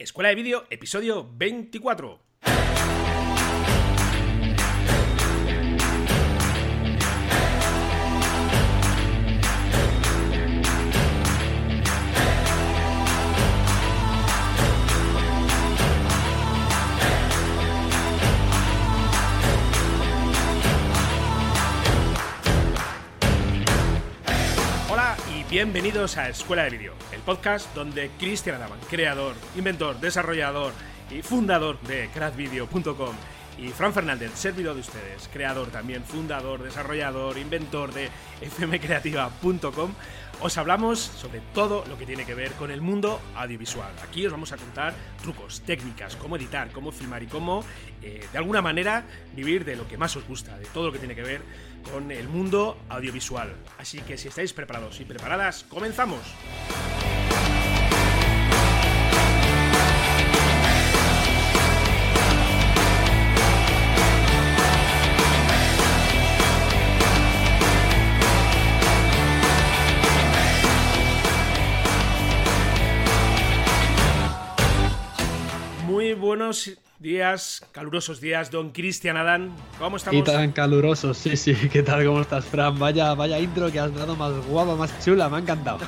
Escuela de Vídeo, episodio 24. Bienvenidos a Escuela de Vídeo, el podcast donde Cristian Adaman, creador, inventor, desarrollador y fundador de craftvideo.com y Fran Fernández, servidor de ustedes, creador también, fundador, desarrollador, inventor de fmcreativa.com, os hablamos sobre todo lo que tiene que ver con el mundo audiovisual. Aquí os vamos a contar trucos, técnicas, cómo editar, cómo filmar y cómo, eh, de alguna manera, vivir de lo que más os gusta, de todo lo que tiene que ver con el mundo audiovisual. Así que si estáis preparados y preparadas, comenzamos. Buenos días, calurosos días, don Cristian Adán. ¿Cómo estamos? Y tan calurosos, sí, sí. ¿Qué tal? ¿Cómo estás, Fran? Vaya, vaya intro que has dado más guapa, más chula, me ha encantado.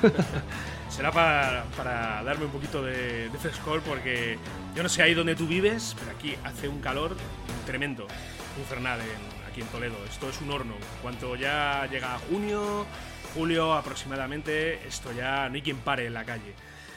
Será para, para darme un poquito de, de frescor porque yo no sé ahí donde tú vives, pero aquí hace un calor tremendo, infernal en- aquí en Toledo. Esto es un horno. Cuanto ya llega junio, julio aproximadamente, esto ya no hay quien pare en la calle.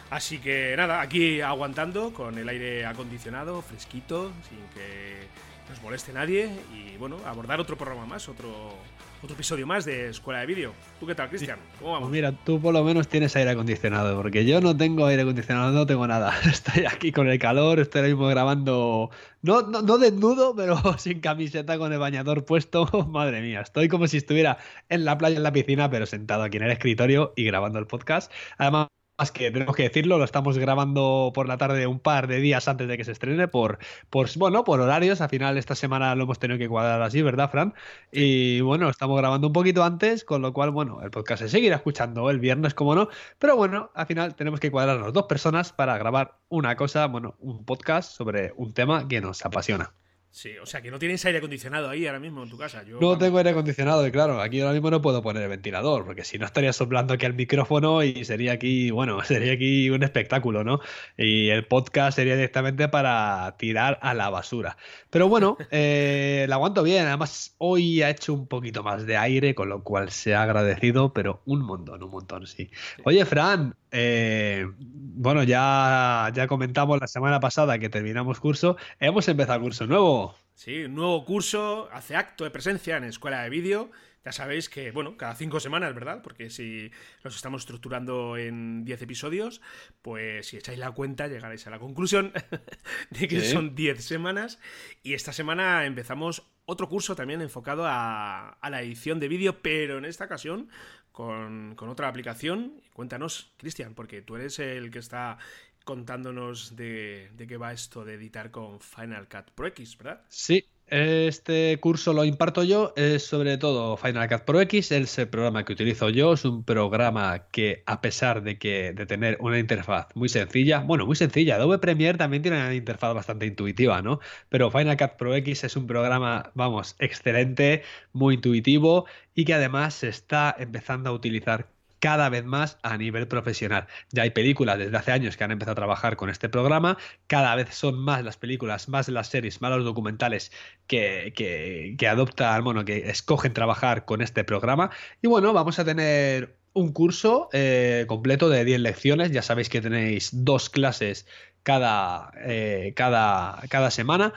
Así que nada, aquí aguantando con el aire acondicionado, fresquito, sin que nos moleste nadie y bueno, abordar otro programa más, otro, otro episodio más de Escuela de Vídeo. ¿Tú qué tal, Cristian? ¿Cómo vamos? Pues mira, tú por lo menos tienes aire acondicionado, porque yo no tengo aire acondicionado, no tengo nada. Estoy aquí con el calor, estoy ahora mismo grabando, no, no, no desnudo, pero sin camiseta, con el bañador puesto. Madre mía, estoy como si estuviera en la playa, en la piscina, pero sentado aquí en el escritorio y grabando el podcast. Además, más que tenemos que decirlo, lo estamos grabando por la tarde un par de días antes de que se estrene por, por bueno, por horarios. Al final esta semana lo hemos tenido que cuadrar así, ¿verdad, Fran? Y bueno, estamos grabando un poquito antes, con lo cual, bueno, el podcast se seguirá escuchando el viernes, como no. Pero bueno, al final tenemos que cuadrarnos dos personas para grabar una cosa, bueno, un podcast sobre un tema que nos apasiona. Sí, o sea que no tienes aire acondicionado ahí ahora mismo en tu casa. Yo, No tengo aire acondicionado y claro, aquí ahora mismo no puedo poner el ventilador, porque si no estaría soplando aquí al micrófono y sería aquí, bueno, sería aquí un espectáculo, ¿no? Y el podcast sería directamente para tirar a la basura. Pero bueno, eh, la aguanto bien, además hoy ha hecho un poquito más de aire, con lo cual se ha agradecido, pero un montón, un montón, sí. Oye, Fran, eh, bueno, ya, ya comentamos la semana pasada que terminamos curso, hemos empezado curso nuevo. Sí, un nuevo curso, hace acto de presencia en Escuela de Vídeo. Ya sabéis que, bueno, cada cinco semanas, ¿verdad? Porque si los estamos estructurando en 10 episodios, pues si echáis la cuenta llegaréis a la conclusión de que Sí. son 10 semanas. Y esta semana empezamos otro curso también enfocado a, a la edición de vídeo, pero en esta ocasión con, con otra aplicación. Cuéntanos, Cristian, porque tú eres el que está contándonos de, de qué va esto de editar con Final Cut Pro X, ¿verdad? Sí, este curso lo imparto yo, es sobre todo Final Cut Pro X, es el programa que utilizo yo, es un programa que a pesar de que de tener una interfaz muy sencilla, bueno, muy sencilla, Adobe Premiere también tiene una interfaz bastante intuitiva, ¿no? Pero Final Cut Pro X es un programa, vamos, excelente, muy intuitivo y que además se está empezando a utilizar cada vez más a nivel profesional. Ya hay películas desde hace años que han empezado a trabajar con este programa, cada vez son más las películas, más las series, más los documentales que, que, que adoptan, bueno, que escogen trabajar con este programa. Y bueno, vamos a tener un curso eh, completo de 10 lecciones, ya sabéis que tenéis dos clases cada, eh, cada, cada semana.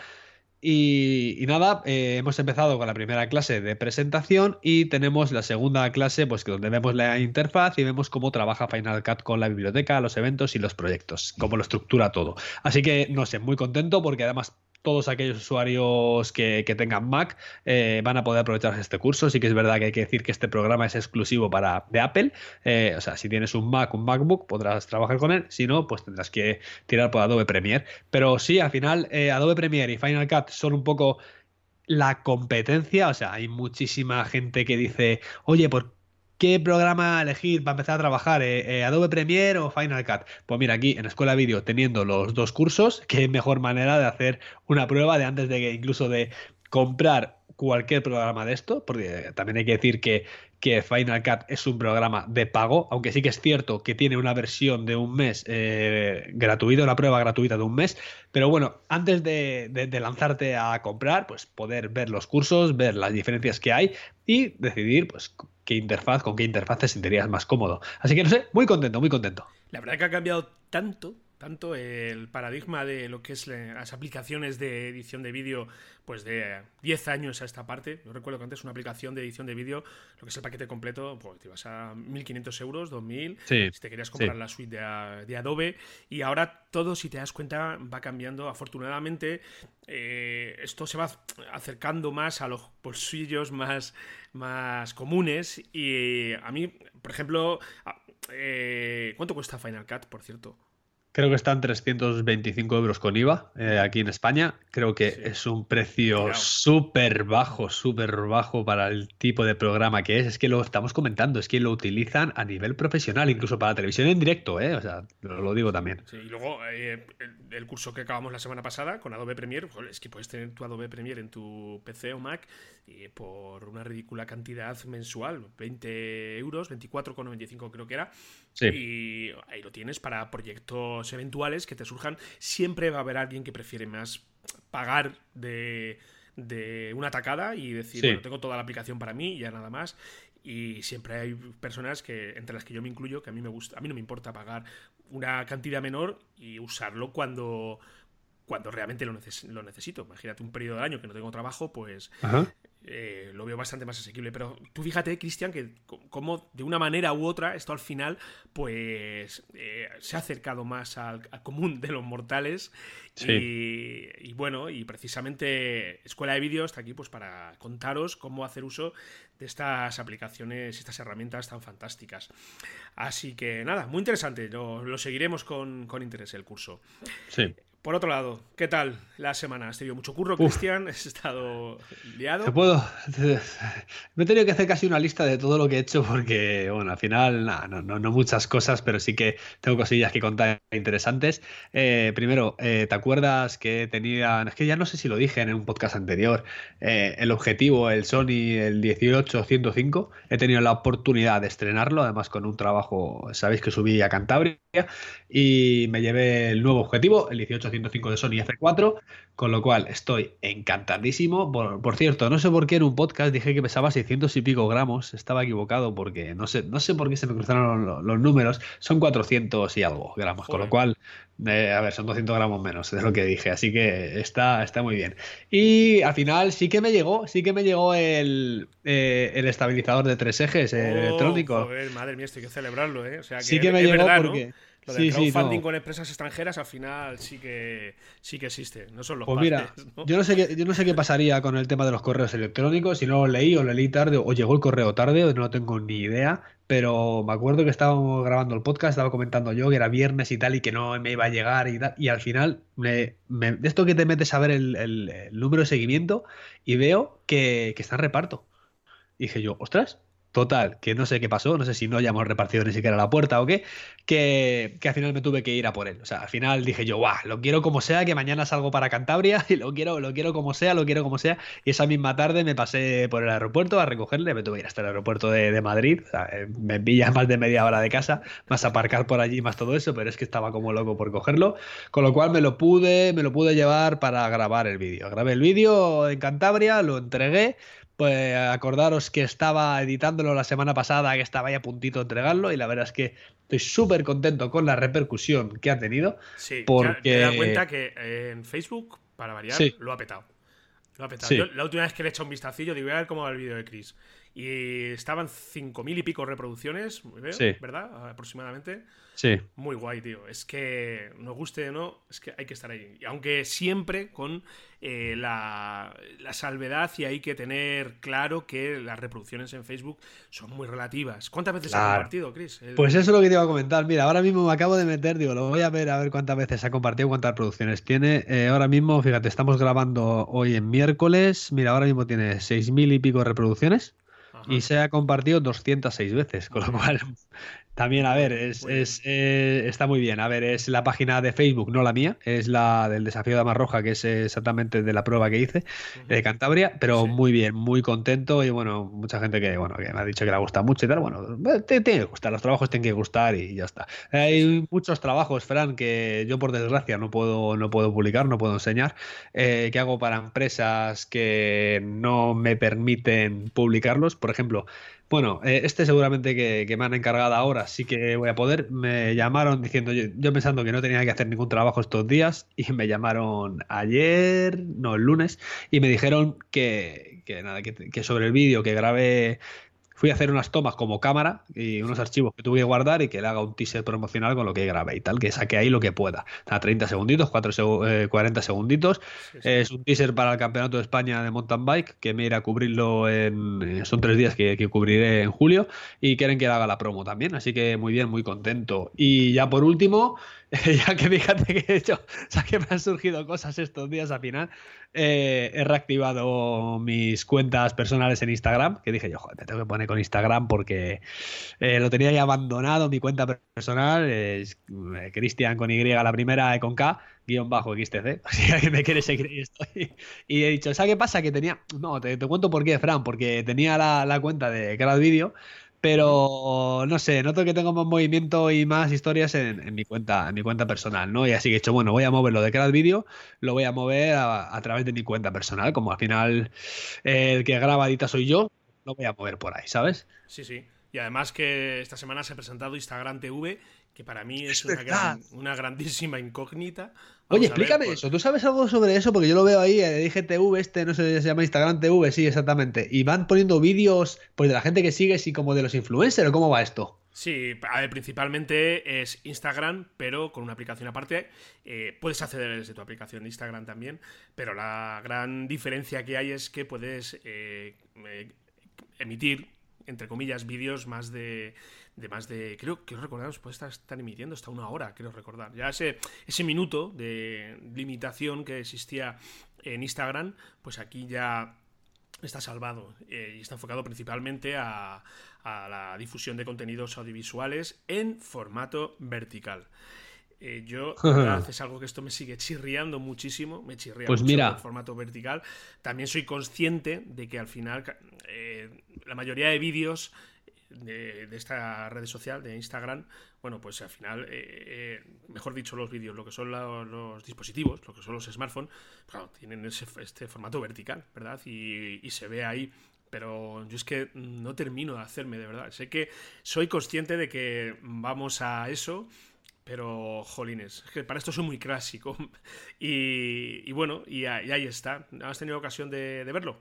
Y, nada, eh, hemos empezado con la primera clase de presentación y tenemos la segunda clase, pues donde vemos la interfaz y vemos cómo trabaja Final Cut con la biblioteca, los eventos y los proyectos, cómo lo estructura todo. Así que no sé, muy contento porque además todos aquellos usuarios que, tengan Mac eh, van a poder aprovechar este curso. Sí que es verdad que hay que decir que este programa es exclusivo para de Apple. Eh, o sea, si tienes un Mac, un MacBook, podrás trabajar con él. Si no, pues tendrás que tirar por Adobe Premiere. Pero sí, al final, eh, Adobe Premiere y Final Cut son un poco. la- la competencia, o sea, hay muchísima gente que dice, oye, ¿por ¿Qué programa elegir para empezar a trabajar? Eh, eh, ¿Adobe Premiere o Final Cut? Pues mira, aquí en Escuela Video, teniendo los dos cursos, qué mejor manera de hacer una prueba de antes de que incluso de comprar cualquier programa de esto, porque también hay que decir que, que Final Cut es un programa de pago, aunque sí que es cierto que tiene una versión de un mes eh, gratuita, una prueba gratuita de un mes, pero bueno, antes de, de, lanzarte a comprar, pues poder ver los cursos, ver las diferencias que hay y decidir pues qué interfaz, con qué interfaz te sentirías más cómodo. Así que no sé, muy contento, muy contento. La verdad que ha cambiado tanto tanto el paradigma de lo que es las aplicaciones de edición de vídeo, pues de 10 años a esta parte. Yo recuerdo que antes una aplicación de edición de vídeo, lo que es el paquete completo, pues te ibas a 1.500 euros, 2.000, si te querías comprar la suite de, Adobe. Y ahora todo, si te das cuenta, va cambiando. Afortunadamente, eh, esto se va acercando más a los bolsillos más, más comunes. Y a mí, por ejemplo, eh, ¿cuánto cuesta Final Cut, por cierto? Creo que están 325 euros con IVA eh, aquí en España. Creo que es un precio súper bajo, súper bajo para el tipo de programa que es. Es que lo estamos comentando, es que lo utilizan a nivel profesional, incluso para televisión en directo, ¿eh? O sea, lo, digo también. Sí, y luego eh, el, curso que acabamos la semana pasada con Adobe Premiere, es que puedes tener tu Adobe Premiere en tu PC o Mac y por una ridícula cantidad mensual, 20 euros, 24,95 creo que era. Y ahí lo tienes para proyectos eventuales que te surjan. Siempre va a haber alguien que prefiere más pagar de, una tacada y decir, bueno, tengo toda la aplicación para mí y ya nada más. Y siempre hay personas que, entre las que yo me incluyo, que a mí me gusta, a mí no me importa pagar una cantidad menor y usarlo cuando, cuando realmente lo, lo necesito. Imagínate un periodo de año que no tengo trabajo, pues eh, lo veo bastante más asequible. Pero tú fíjate, Cristian, que como de una manera u otra esto al final pues eh, se ha acercado más al, común de los mortales. Y, bueno, y precisamente Escuela de Vídeo está aquí pues para contaros cómo hacer uso de estas aplicaciones, estas herramientas tan fantásticas. Así que nada, muy interesante. Lo, lo seguiremos con, con interés el curso. Sí. Por otro lado, ¿qué tal la semana? ¿Has tenido mucho curro, Cristian? ¿Has estado liado? Te puedo. Me he tenido que hacer casi una lista de todo lo que he hecho porque, bueno, al final, no, no, muchas cosas, pero sí que tengo cosillas que contar interesantes. Eh, primero, eh, ¿te acuerdas que tenía. Es que ya no sé si lo dije en un podcast anterior. Eh, el objetivo, el Sony, el 18105. He tenido la oportunidad de estrenarlo, además con un trabajo, sabéis que subí a Cantabria y me llevé el nuevo objetivo, el 18105 de Sony F4, con lo cual estoy encantadísimo. Por, cierto, no sé por qué en un podcast dije que pesaba 600 y pico gramos, estaba equivocado porque no sé, no sé por qué se me cruzaron los, números, son 400 y algo gramos, con lo cual, eh, a ver, son 200 gramos menos de lo que dije, así que está, está muy bien. Y al final sí que me llegó, sí que me llegó el, eh, el estabilizador de tres ejes el oh, electrónico. madre mía, esto hay que celebrarlo, ¿eh? O sea, que sí que me llegó porque... Lo del crowdfunding con empresas extranjeras al final sí que sí que existe, no son los Pues mira, yo no sé qué, yo no sé qué pasaría con el tema de los correos electrónicos, si no lo leí o lo leí tarde o llegó el correo tarde, no lo tengo ni idea, pero me acuerdo que estábamos grabando el podcast, estaba comentando yo que era viernes y tal y que no me iba a llegar y tal, y al final me, de esto que te metes a ver el, número de seguimiento y veo que, que está en reparto. Y dije yo, ostras, Total, que no sé qué pasó, no sé si no hayamos repartido ni siquiera la puerta o qué, que, al final me tuve que ir a por él. O sea, al final dije yo, guau, lo quiero como sea, que mañana salgo para Cantabria y lo quiero, lo quiero como sea, lo quiero como sea. Y esa misma tarde me pasé por el aeropuerto a recogerle, me tuve que ir hasta el aeropuerto de, Madrid, o sea, eh, me pilla más de media hora de casa, más aparcar por allí, más todo eso, pero es que estaba como loco por cogerlo, con lo cual me lo pude, me lo pude llevar para grabar el vídeo. Grabé el vídeo en Cantabria, lo entregué pues acordaros que estaba editándolo la semana pasada, que estaba ahí a puntito de entregarlo, y la verdad es que estoy súper contento con la repercusión que ha tenido. Sí, porque... te das cuenta que en Facebook, para variar, lo ha petado. Lo ha petado. la última vez que le he hecho un vistacillo, digo, voy a ver cómo va el vídeo de Chris. Y estaban cinco mil y pico reproducciones, ¿verdad? Aproximadamente. Sí. Muy guay, tío. Es que nos guste o no, es que hay que estar ahí. Aunque siempre con eh, la, salvedad y hay que tener claro que las reproducciones en Facebook son muy relativas. ¿Cuántas veces ha compartido, Chris? Pues eso es lo que te iba a comentar. Mira, ahora mismo me acabo de meter, digo, lo voy a ver a ver cuántas veces ha compartido, cuántas reproducciones tiene. Eh, ahora mismo, fíjate, estamos grabando hoy en miércoles. Mira, ahora mismo tiene seis mil y pico reproducciones. Y se ha compartido 206 veces, con lo cual también, a ver, es, es eh, está muy bien. A ver, es la página de Facebook, no la mía, es la del desafío de Amarroja, que es exactamente de la prueba que hice de Cantabria, pero muy bien, muy contento y bueno, mucha gente que, bueno, que me ha dicho que le gusta mucho y tal. Bueno, tiene que gustar, los trabajos tienen que gustar y ya está. Hay muchos trabajos, Fran, que yo por desgracia no puedo, no puedo publicar, no puedo enseñar, eh, que hago para empresas que no me permiten publicarlos. Por ejemplo, bueno, eh, este seguramente que, me han encargado ahora sí que voy a poder. Me llamaron diciendo, yo, pensando que no tenía que hacer ningún trabajo estos días, y me llamaron ayer, no, el lunes, y me dijeron que, que nada, que, que sobre el vídeo que grabé fui a hacer unas tomas como cámara y unos archivos que tuve que guardar y que le haga un teaser promocional con lo que grabé y tal, que saque ahí lo que pueda. A 30 segunditos, 4 40 eh, segunditos. Es un teaser para el Campeonato de España de Mountain Bike, que me irá a cubrirlo en... Eh, son tres días que, que cubriré en julio y quieren que le haga la promo también, así que muy bien, muy contento. Y ya por último... ya que fíjate que he hecho, o sea, que me han surgido cosas estos días al final, eh, he reactivado mis cuentas personales en Instagram, que dije yo, joder, me tengo que poner con Instagram porque eh, lo tenía ya abandonado, mi cuenta personal es eh, Cristian con Y la primera y con K, guion bajo XTC, si me quiere seguir estoy. Y he dicho, ¿sabes qué pasa? Que tenía, no, te, cuento por qué, Fran, porque tenía la, la cuenta de cada vídeo pero no sé, noto que tengo más movimiento y más historias en, mi cuenta, en mi cuenta personal, ¿no? Y así que he dicho, bueno, voy a moverlo de cada vídeo, lo voy a mover a, través de mi cuenta personal, como al final el que graba edita soy yo, lo voy a mover por ahí, ¿sabes? Sí, sí. Y además que esta semana se ha presentado Instagram TV, que para mí es, una, una grandísima incógnita. Oye, explícame pues eso. ¿Tú sabes algo sobre eso? Porque yo lo veo ahí, el IGTV, este, no sé, se llama Instagram TV, sí, exactamente. Y van poniendo vídeos pues, de la gente que sigues y como de los influencers, ¿o cómo va esto? Sí, a ver, principalmente es Instagram, pero con una aplicación aparte. Eh, puedes acceder desde tu aplicación de Instagram también, pero la gran diferencia que hay es que puedes eh, eh, emitir, entre comillas, vídeos más de de más de, creo, quiero recordar, puede estar, estar, emitiendo hasta una hora, quiero recordar. Ya ese, ese minuto de limitación que existía en Instagram, pues aquí ya está salvado eh, y está enfocado principalmente a, la difusión de contenidos audiovisuales en formato vertical. Eh, yo, es algo que esto me sigue chirriando muchísimo, me chirría pues mucho mira. el formato vertical. También soy consciente de que al final eh, la mayoría de vídeos de, esta red social, de Instagram, bueno, pues al final, eh, eh, mejor dicho, los vídeos, lo que son los dispositivos, lo que son los smartphones, claro, tienen este formato vertical, ¿verdad? Y, se ve ahí pero yo es que no termino de hacerme de verdad. Sé que soy consciente de que vamos a eso, pero jolines, es que para esto soy muy clásico. Y, bueno, y, ahí está. ¿Has tenido ocasión de verlo?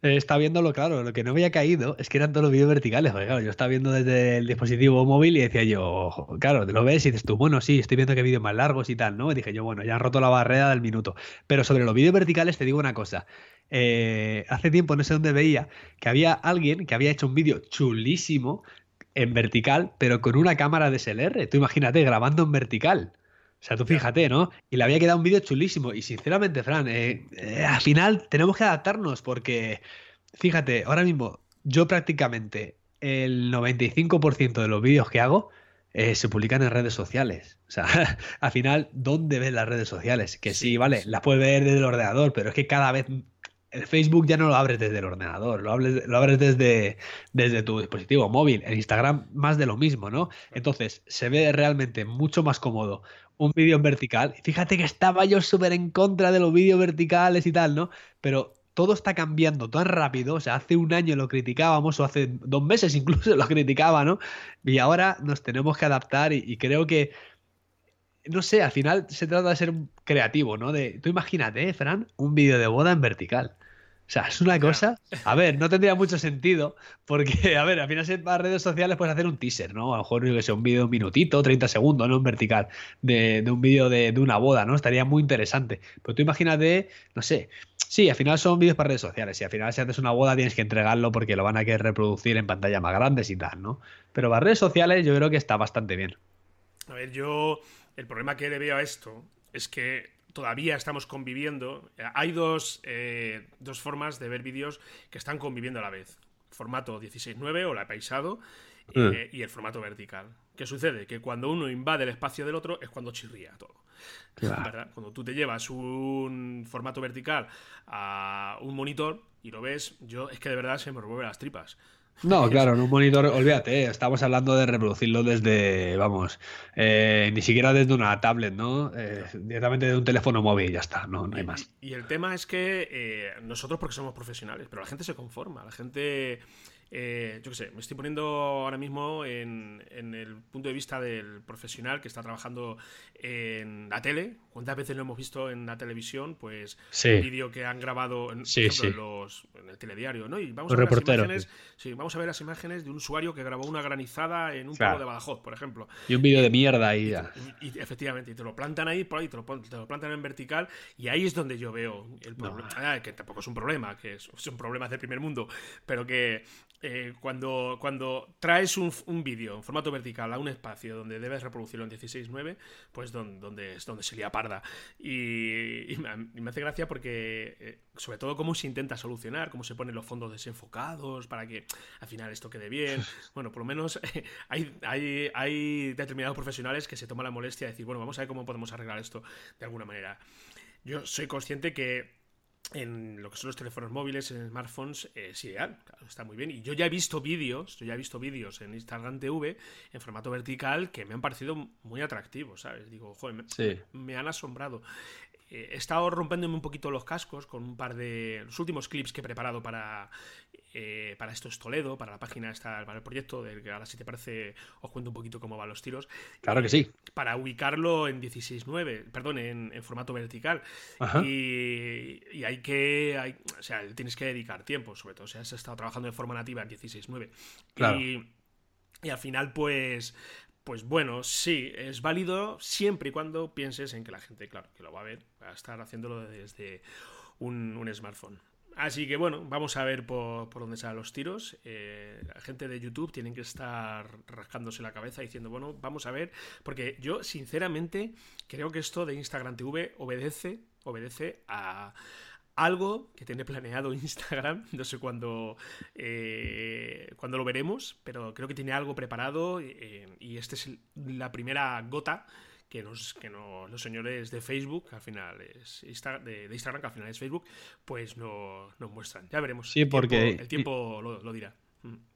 Está viéndolo, claro, lo que no me había caído es que eran todos los vídeos verticales, porque claro, yo estaba viendo desde el dispositivo móvil y decía yo, claro, lo ves y dices tú, bueno, sí, estoy viendo que vídeos más largos y tal, ¿no? Y dije yo, bueno, ya han roto la barrera del minuto. Pero sobre los vídeos verticales te digo una cosa. Eh, hace tiempo, no sé dónde veía, que había alguien que había hecho un vídeo chulísimo en vertical, pero con una cámara de SLR. Tú imagínate, grabando en vertical. O sea, tú fíjate, ¿no? Y le había quedado un vídeo chulísimo. Y sinceramente, Fran, eh, eh, al final tenemos que adaptarnos porque, fíjate, ahora mismo yo prácticamente el 95% de los vídeos que hago eh, se publican en redes sociales. O sea, al final, ¿dónde ves las redes sociales? Que sí, vale, las puedes ver desde el ordenador, pero es que cada vez el Facebook ya no lo abres desde el ordenador, lo, lo abres desde, desde tu dispositivo móvil. En Instagram más de lo mismo, ¿no? Entonces, se ve realmente mucho más cómodo un vídeo en vertical. Fíjate que estaba yo súper en contra de los vídeos verticales y tal, ¿no? Pero todo está cambiando tan rápido. O sea, hace un año lo criticábamos, o hace dos meses incluso lo criticaba, ¿no? Y ahora nos tenemos que adaptar y, creo que. No sé, al final se trata de ser creativo, ¿no? De, tú imagínate, ¿eh, Fran, un vídeo de boda en vertical. O sea, es una cosa. A ver, no tendría mucho sentido, porque, a ver, al final en las redes sociales puedes hacer un teaser, ¿no? A lo mejor que sea un vídeo de un minutito, 30 segundos, ¿no? En vertical, de, un vídeo de, una boda, ¿no? Estaría muy interesante. Pero tú imagínate, no sé. Sí, al final son vídeos para redes sociales. Y al final, si haces una boda, tienes que entregarlo porque lo van a querer reproducir en pantalla más grandes y tal, ¿no? Pero para redes sociales, yo creo que está bastante bien. A ver, yo. El problema que le veo a esto es que todavía estamos conviviendo. Hay dos, eh, dos formas de ver vídeos que están conviviendo a la vez. formato 16.9 o la paisado Mm. eh, y el formato vertical. ¿Qué sucede? Que cuando uno invade el espacio del otro es cuando chirría todo. Claro. ¿Verdad? Cuando tú te llevas un formato vertical a un monitor y lo ves, yo es que de verdad se me remueven las tripas. No, claro, en un monitor, olvídate, estamos hablando de reproducirlo desde, vamos, eh, ni siquiera desde una tablet, ¿no? Eh, directamente de un teléfono móvil y ya está, no, no hay más. Y el tema es que eh, nosotros porque somos profesionales, pero la gente se conforma, la gente... eh, yo qué sé, me estoy poniendo ahora mismo en, en el punto de vista del profesional que está trabajando en la tele. ¿Cuántas veces lo hemos visto en la televisión? Pues Sí. un vídeo que han grabado en, por Sí, ejemplo, sí. en, los, en el telediario, ¿no? Y vamos Los a ver las imágenes. Sí, vamos a ver las imágenes de un usuario que grabó una granizada en un Claro. pueblo de Badajoz, por ejemplo. Y un vídeo de mierda y ya. Y, y efectivamente, y te lo plantan ahí, por ahí, te lo, pon- te lo plantan en vertical, y ahí es donde yo veo el problema. Ah, que tampoco es un problema, que es, son problemas del primer mundo, pero que eh, cuando, cuando traes un, un vídeo en formato vertical a un espacio donde debes reproducirlo en 16.9, pues donde, donde es donde se lía parda. Y, y me, y me hace gracia porque, eh, sobre todo, cómo se intenta solucionar, cómo se ponen los fondos desenfocados para que al final esto quede bien. Bueno, por lo menos hay, hay, hay determinados profesionales que se toman la molestia de decir, bueno, vamos a ver cómo podemos arreglar esto de alguna manera. Yo soy consciente que en lo que son los teléfonos móviles, en smartphones, eh, es ideal, claro, está muy bien. Y yo ya he visto vídeos, yo ya he visto vídeos en Instagram TV en formato vertical que me han parecido muy atractivos, ¿sabes? Digo, joder, me han asombrado. Eh, he estado rompiéndome un poquito los cascos con un par de los últimos clips que he preparado para eh, para esto es Toledo, para la página esta, para el proyecto, del que ahora si te parece os cuento un poquito cómo van los tiros. Claro que sí. Para ubicarlo en 16.9, perdón, en, en formato vertical. Y, y hay que, hay, o sea, tienes que dedicar tiempo, sobre todo si has estado trabajando de forma nativa en 16.9. Claro. Y, y al final, pues, pues bueno, sí, es válido siempre y cuando pienses en que la gente, claro, que lo va a ver, va a estar haciéndolo desde un, smartphone. Así que bueno, vamos a ver por, por dónde salen los tiros. Eh, la gente de YouTube tienen que estar rascándose la cabeza diciendo, bueno, vamos a ver, porque yo sinceramente creo que esto de Instagram TV obedece, obedece a algo que tiene planeado Instagram, no sé cuándo, eh, cuándo lo veremos, pero creo que tiene algo preparado eh, y esta es la primera gota que nos que nos- los señores de Facebook, que al final es Insta- de, de Instagram, que al final es Facebook, pues no, nos muestran. Ya veremos. Sí, El tiempo- porque- el tiempo lo, lo dirá.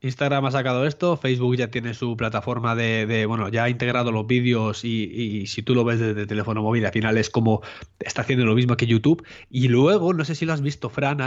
Instagram ha sacado esto, Facebook ya tiene su plataforma de, bueno, ya ha integrado los vídeos y, si tú lo ves desde el teléfono móvil, al final es como está haciendo lo mismo que YouTube. Y luego, no sé si lo has visto, Fran,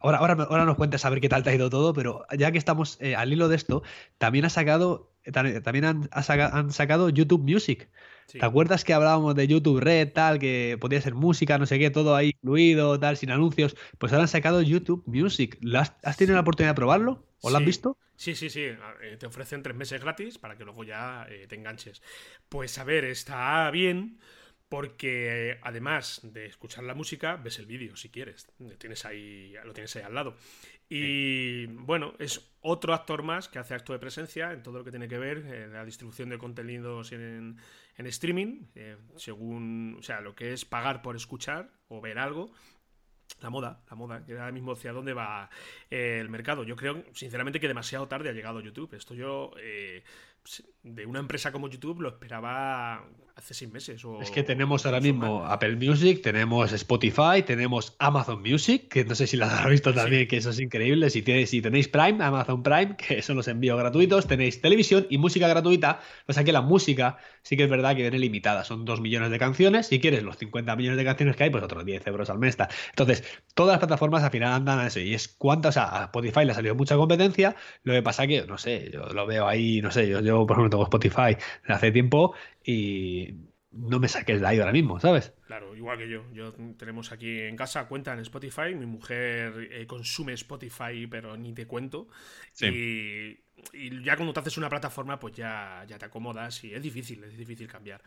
ahora, ahora, ahora nos cuentas a ver qué tal te ha ido todo, pero ya que estamos eh, al hilo de esto, también ha sacado, eh, ta- también han sacado YouTube Music. Sí. ¿Te acuerdas que hablábamos de YouTube Red, tal, que podía ser música, no sé qué, todo ahí incluido, tal, sin anuncios? Pues ahora han sacado YouTube Music. ¿Lo has, has tenido la oportunidad de probarlo? ¿O lo has visto? Sí, sí, sí. eh, Te ofrecen tres meses gratis para que luego ya eh, te enganches. Pues a ver, está bien porque además de escuchar la música, ves el vídeo si quieres. Lo tienes ahí, lo tienes ahí al lado. Y bueno, es otro actor más que hace acto de presencia en todo lo que tiene que ver eh, la distribución de contenidos en, en streaming, eh, según, o sea, lo que es pagar por escuchar o ver algo. La moda, la moda, que ahora mismo hacia dónde va eh, el mercado. Yo creo, sinceramente, que demasiado tarde ha llegado YouTube. Esto yo, eh, de una empresa como YouTube, lo esperaba hace seis meses. O, Es que tenemos ahora mismo. Apple Music, tenemos Spotify, tenemos Amazon Music, que no sé si las has visto también, que eso es increíble. Si, tienes, si tenéis Prime, Amazon Prime, que son los envíos gratuitos, tenéis televisión y música gratuita. O sea que la música sí que es verdad que viene limitada. Son 2 millones de canciones. Si quieres los 50 millones de canciones que hay, pues otros 10 euros al mes. está. Entonces, todas las plataformas al final andan a eso. Y es cuánta, o sea, a Spotify le ha salido mucha competencia. Lo que pasa que, no sé, yo lo veo ahí, no sé, yo, yo por ejemplo tengo Spotify hace tiempo y no me saques de ahí ahora mismo, ¿sabes? Claro, igual que yo. Yo tenemos aquí en casa cuenta en Spotify. Mi mujer eh, consume Spotify, pero ni te cuento. Sí. Y, y ya cuando te haces una plataforma, pues ya, ya te acomodas y es difícil, es difícil cambiar.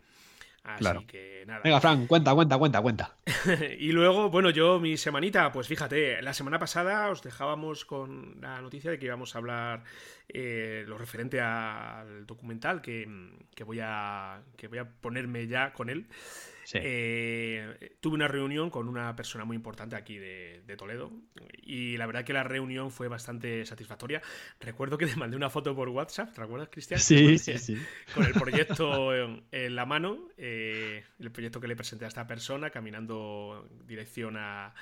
Así Claro. que nada. Venga, Fran, cuenta, cuenta, cuenta, cuenta. y luego, bueno, yo mi semanita, pues fíjate, la semana pasada os dejábamos con la noticia de que íbamos a hablar eh, lo referente al documental que, que voy a que voy a ponerme ya con él. Eh, tuve una reunión con una persona muy importante aquí de, Toledo y la verdad que la reunión fue bastante satisfactoria. Recuerdo que le mandé una foto por WhatsApp, ¿te acuerdas, Cristian? Sí, sí, sí. Con el proyecto en, la mano, eh, el proyecto que le presenté a esta persona caminando en dirección a,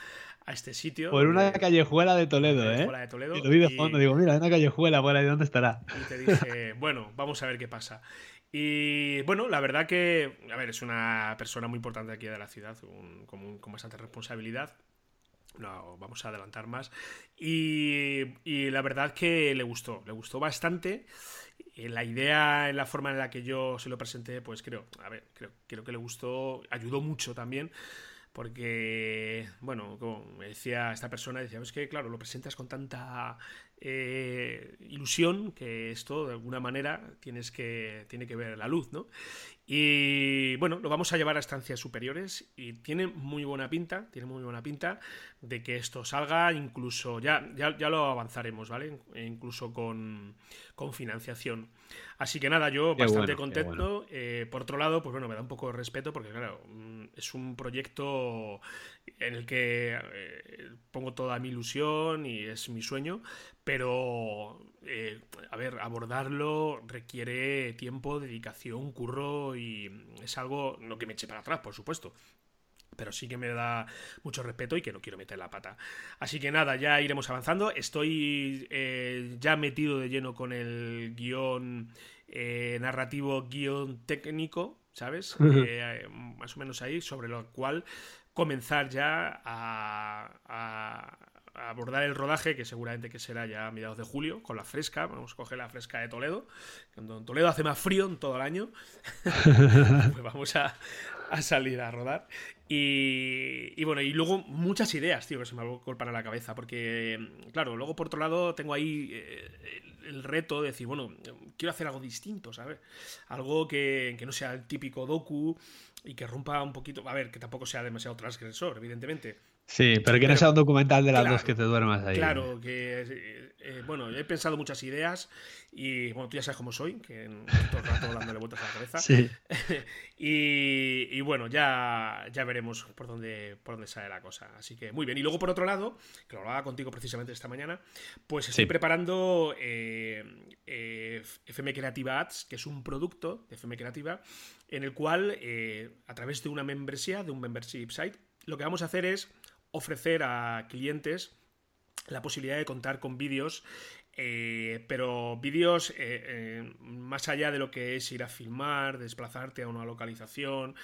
este sitio. Por una callejuela de Toledo, ¿eh? De Toledo, y lo vi de fondo, digo, mira, una callejuela por ahí, ¿dónde estará? Y te dije, bueno, vamos a ver qué pasa. Y bueno, la verdad que, a ver, es una persona muy importante aquí de la ciudad, con, bastante responsabilidad. No, vamos a adelantar más. Y, la verdad que le gustó, le gustó bastante. La idea, la forma en la que yo se lo presenté, pues creo, a ver, creo, creo que le gustó, ayudó mucho también porque, bueno, como me decía esta persona, decía, es que, claro, lo presentas con tanta eh, ilusión que esto, de alguna manera, tienes que, tiene que ver la luz, ¿no? Y bueno, lo vamos a llevar a estancias superiores y tiene muy buena pinta, tiene muy buena pinta de que esto salga incluso, ya, ya, ya lo avanzaremos, ¿vale? Incluso con, con financiación. Así que nada, yo bastante contento. Eh, por otro lado, pues bueno, me da un poco de respeto porque, claro, mm, es un proyecto en el que eh, pongo toda mi ilusión y es mi sueño, pero, eh, a ver, abordarlo requiere tiempo, dedicación, curro y es algo, no que me eche para atrás, por supuesto, pero sí que me da mucho respeto y que no quiero meter la pata. Así que nada, ya iremos avanzando. Estoy eh, ya metido de lleno con el guion eh, narrativo, guion técnico, ¿sabes? más o menos ahí, sobre lo cual comenzar ya a, abordar el rodaje, que seguramente que será ya a mediados de julio, con la fresca. Vamos a coger la fresca de Toledo. Cuando en Toledo hace más frío en todo el año, pues vamos a, salir a rodar. Y, bueno, y luego muchas ideas, tío, que se me golpean a la cabeza. Porque, claro, luego por otro lado tengo ahí eh, el, reto de decir, bueno, quiero hacer algo distinto, ¿sabes? Algo que, que no sea el típico docu y que rompa un poquito. A ver, que tampoco sea demasiado transgresor, evidentemente. Sí, pero que no sea un documental de las dos que te duermas ahí. Claro, que eh, eh, bueno, he pensado muchas ideas y bueno, tú ya sabes cómo soy, que todo el rato dándole vueltas a la cabeza. Sí. y, bueno, ya, ya veremos por dónde, por dónde sale la cosa. Así que muy bien. Y luego, por otro lado, que lo hablaba contigo precisamente esta mañana, pues estoy preparando eh, FM Creativa Ads, que es un producto de FM Creativa, en el cual, a través de una membresía, de un membership site, lo que vamos a hacer es ofrecer a clientes la posibilidad de contar con vídeos eh, pero vídeos eh, eh, más allá de lo que es ir a filmar, desplazarte a una localización,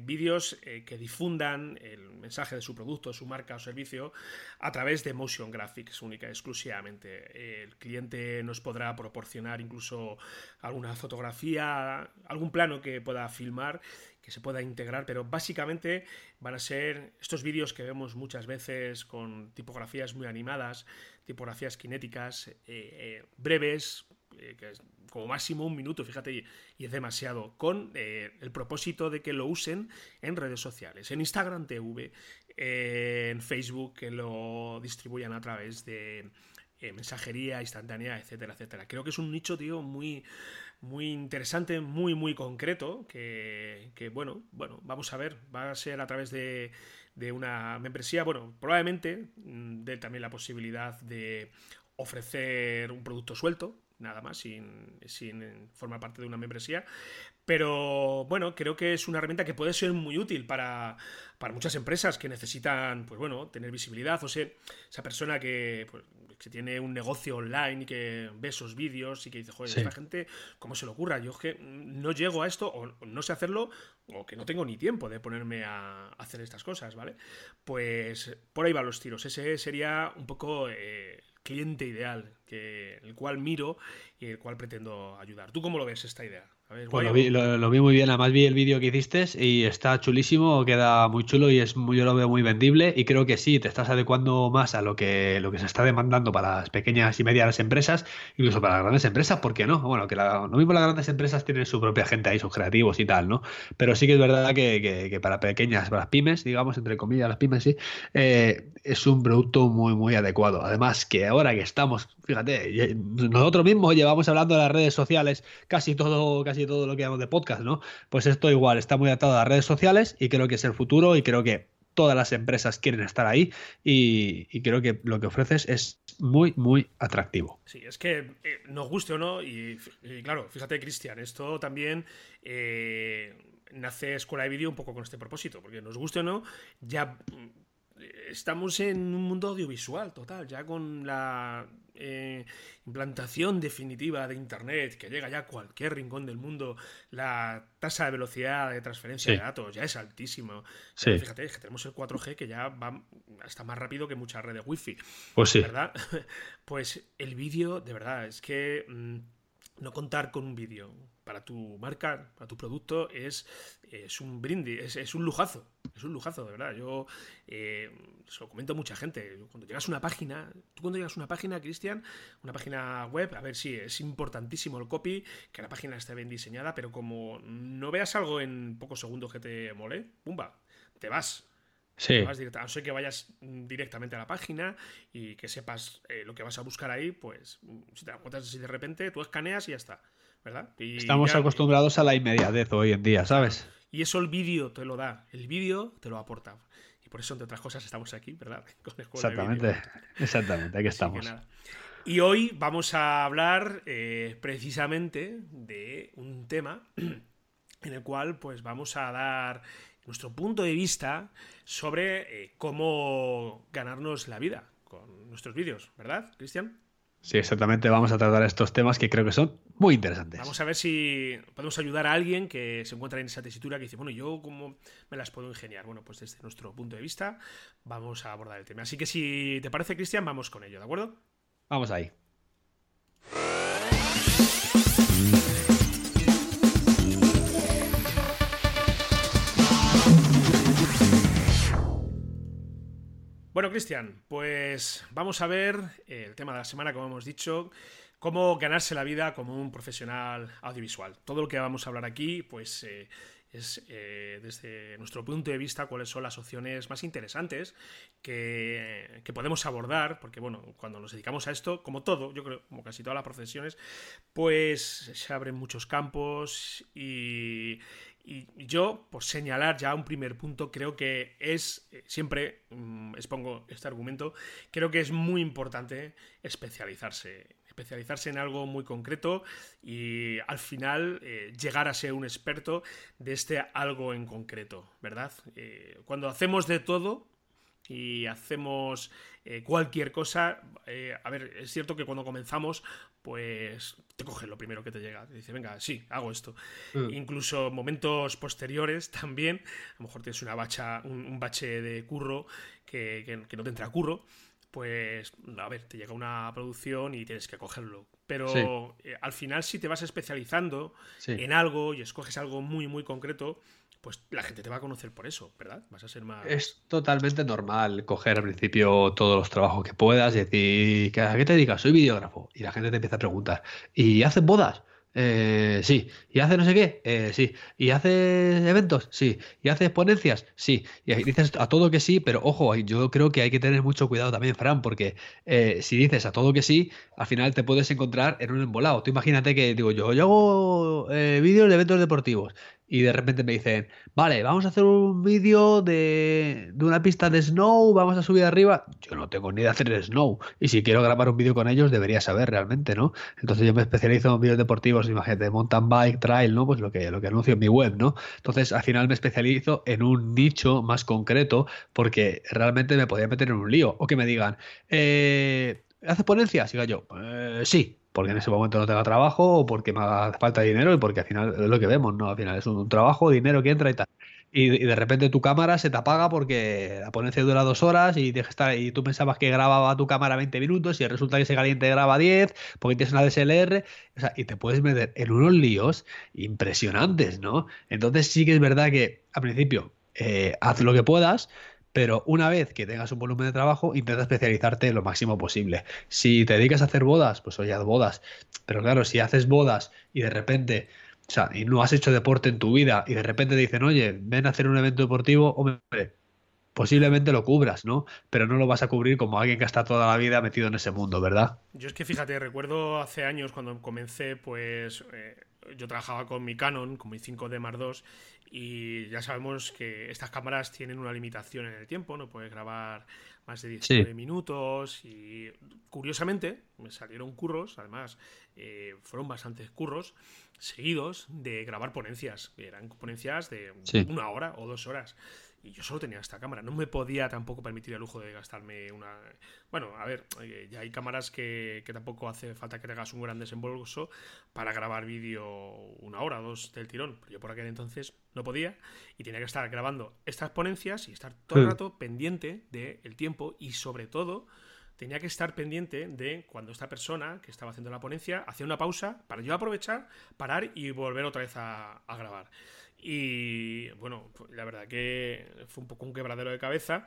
vídeos que difundan el mensaje de su producto, su marca o servicio a través de motion graphics única exclusivamente. El cliente nos podrá proporcionar incluso alguna fotografía, algún plano que pueda filmar que se pueda integrar, pero básicamente van a ser estos vídeos que vemos muchas veces con tipografías muy animadas, tipografías cinéticas, eh, eh, breves, eh, que es como máximo un minuto, fíjate, y es demasiado, con el propósito de que lo usen en redes sociales, en Instagram TV, en Facebook, que lo distribuyan a través de mensajería instantánea, etcétera, etcétera. Creo que es un nicho, tío, muy, muy interesante, muy, muy concreto, que, que, bueno, bueno, vamos a ver, va a ser a través de, de una membresía, bueno, probablemente mm, dé también la posibilidad de ofrecer un producto suelto, nada más, sin, sin, formar parte de una membresía. Pero bueno, creo que es una herramienta que puede ser muy útil para, para muchas empresas que necesitan, pues bueno, tener visibilidad. O sea, esa persona que, pues, que tiene un negocio online y que ve esos vídeos y que dice, joder, esta gente, ¿cómo se le ocurra? Yo es que no llego a esto, o no sé hacerlo, o que no tengo ni tiempo de ponerme a hacer estas cosas, ¿vale? Pues por ahí van los tiros. Ese sería un poco eh, cliente ideal, que, el cual miro y el cual pretendo ayudar. ¿Tú cómo lo ves esta idea? Pues lo, vi, lo, vi, muy bien, además vi el vídeo que hiciste y está chulísimo, queda muy chulo y es muy, yo lo veo muy vendible y creo que sí, te estás adecuando más a lo que, lo que se está demandando para las pequeñas y medianas empresas, incluso para las grandes empresas, ¿por qué no? Bueno, que la, lo mismo las grandes empresas tienen su propia gente ahí, sus creativos y tal, ¿no? Pero sí que es verdad que, que, para pequeñas, para las pymes, digamos, entre comillas, las pymes, sí, eh, es un producto muy, muy adecuado. Además que ahora que estamos, fíjate, nosotros mismos llevamos hablando de las redes sociales casi todo, casi todo lo que llamamos de podcast, ¿no? Pues esto igual está muy atado a las redes sociales y creo que es el futuro y creo que todas las empresas quieren estar ahí y, creo que lo que ofreces es muy, muy atractivo. Sí, es que eh, nos guste o no, y, claro, fíjate, Cristian, esto también eh, nace Escuela de Vídeo un poco con este propósito, porque nos guste o no, ya estamos en un mundo audiovisual total, ya con la eh, implantación definitiva de Internet, que llega ya a cualquier rincón del mundo, la tasa de velocidad de transferencia de datos ya es altísimo. Fíjate, que tenemos el 4G que ya va hasta más rápido que muchas redes Wi-Fi. Pues sí. ¿Verdad? Pues el vídeo, de verdad, es que mm, no contar con un vídeo para tu marca, para tu producto, es, es un brindis, es, un lujazo. Es un lujazo, de verdad. Yo eh, se lo comento a mucha gente. Cuando llegas a una página, tú cuando llegas a una página, Cristian, una página web, a ver si es importantísimo el copy, que la página esté bien diseñada, pero como no veas algo en pocos segundos que te mole, pumba, te vas. Sí. a no ser que vayas directamente a la página y que sepas eh, lo que vas a buscar ahí, pues si te encuentras así de repente, tú escaneas y ya está. Estamos acostumbrados a la inmediatez hoy en día, ¿sabes? Y eso el vídeo te lo da, el vídeo te lo aporta. Y por eso, entre otras cosas, estamos aquí, ¿verdad? exactamente, exactamente, aquí estamos. Y hoy vamos a hablar eh, precisamente de un tema en el cual pues vamos a dar nuestro punto de vista sobre eh, cómo ganarnos la vida con nuestros vídeos, ¿verdad, Cristian? Sí, exactamente. Vamos a tratar estos temas que creo que son muy interesantes. Vamos a ver si podemos ayudar a alguien que se encuentra en esa tesitura que dice, bueno, yo cómo me las puedo ingeniar. Bueno, pues desde nuestro punto de vista vamos a abordar el tema. Así que si te parece, Cristian, vamos con ello, ¿de acuerdo? Vamos ahí. Bueno, Cristian, pues vamos a ver el tema de la semana, como hemos dicho, cómo ganarse la vida como un profesional audiovisual. Todo lo que vamos a hablar aquí, pues eh, es eh, desde nuestro punto de vista cuáles son las opciones más interesantes que, que, podemos abordar, porque bueno, cuando nos dedicamos a esto, como todo, yo creo, como casi todas las profesiones, pues se abren muchos campos y, y yo, por señalar ya un primer punto, creo que es, eh, siempre mm, expongo este argumento, creo que es muy importante especializarse, especializarse en algo muy concreto y al final eh, llegar a ser un experto de este algo en concreto, ¿verdad? Eh, cuando hacemos de todo, y hacemos cualquier cosa. a ver, es cierto que cuando comenzamos, pues te coge lo primero que te llega. Te dice, venga, sí, hago esto. Mm. Incluso momentos posteriores también, a lo mejor tienes una bacha, un, bache de curro que, no te entra curro, pues, a ver, te llega una producción y tienes que cogerlo. Pero eh, al final, si te vas especializando en algo y escoges algo muy, muy concreto, pues la gente te va a conocer por eso, ¿verdad? Vas a ser más... Es totalmente normal coger al principio todos los trabajos que puedas y decir, ¿a qué te dedicas? Soy videógrafo. Y la gente te empieza a preguntar, ¿y haces bodas? Eh, sí. ¿Y hace no sé qué? Eh, sí. ¿Y hace eventos? Sí. ¿Y hace ponencias? Sí. Y dices a todo que sí, pero ojo, yo creo que hay que tener mucho cuidado también, Fran, porque eh, si dices a todo que sí, al final te puedes encontrar en un embolado. Tú imagínate que digo yo, yo hago vídeos de eventos deportivos y de repente me dicen, vale, vamos a hacer un vídeo de, de, una pista de snow, vamos a subir arriba. Yo no tengo ni de hacer snow. Y si quiero grabar un vídeo con ellos, debería saber realmente, ¿no? Entonces yo me especializo en vídeos deportivos, imagínate, mountain bike, trail, ¿no? Pues lo que, lo que anuncio en mi web, ¿no? Entonces al final me especializo en un nicho más concreto porque realmente me podría meter en un lío. O que me digan, eh, ¿haces ponencias? Y yo, eh, sí, porque en ese momento no tenga trabajo o porque me haga falta dinero y porque al final es lo que vemos, ¿no? Al final es un, trabajo, dinero que entra y tal. Y, de repente tu cámara se te apaga porque la ponencia dura dos horas y, estar, y tú pensabas que grababa tu cámara 20 minutos y resulta que ese caliente graba 10 porque tienes una DSLR. O sea, y te puedes meter en unos líos impresionantes, ¿no? Entonces sí que es verdad que al principio eh, haz lo que puedas, pero una vez que tengas un volumen de trabajo, intenta especializarte lo máximo posible. Si te dedicas a hacer bodas, pues oye, haz bodas. Pero claro, si haces bodas y de repente, o sea, y no has hecho deporte en tu vida y de repente te dicen, oye, ven a hacer un evento deportivo, hombre, posiblemente lo cubras, ¿no? Pero no lo vas a cubrir como alguien que está toda la vida metido en ese mundo, ¿verdad? Yo es que fíjate, recuerdo hace años cuando comencé, pues eh, yo trabajaba con mi Canon, con mi 5D Mark II, y ya sabemos que estas cámaras tienen una limitación en el tiempo, no puedes grabar más de 19 minutos y curiosamente me salieron curros, además eh, fueron bastantes curros seguidos de grabar ponencias, eran ponencias de una hora o dos horas. Y yo solo tenía esta cámara. No me podía tampoco permitir el lujo de gastarme una. Bueno, a ver, eh, ya hay cámaras que, tampoco hace falta que tengas un gran desembolso para grabar vídeo una hora o dos del tirón. Pero yo por aquel entonces no podía y tenía que estar grabando estas ponencias y estar todo el rato pendiente del tiempo y sobre todo tenía que estar pendiente de cuando esta persona que estaba haciendo la ponencia hacía una pausa para yo aprovechar, parar y volver otra vez a grabar. Y bueno, pues, la verdad que fue un poco un quebradero de cabeza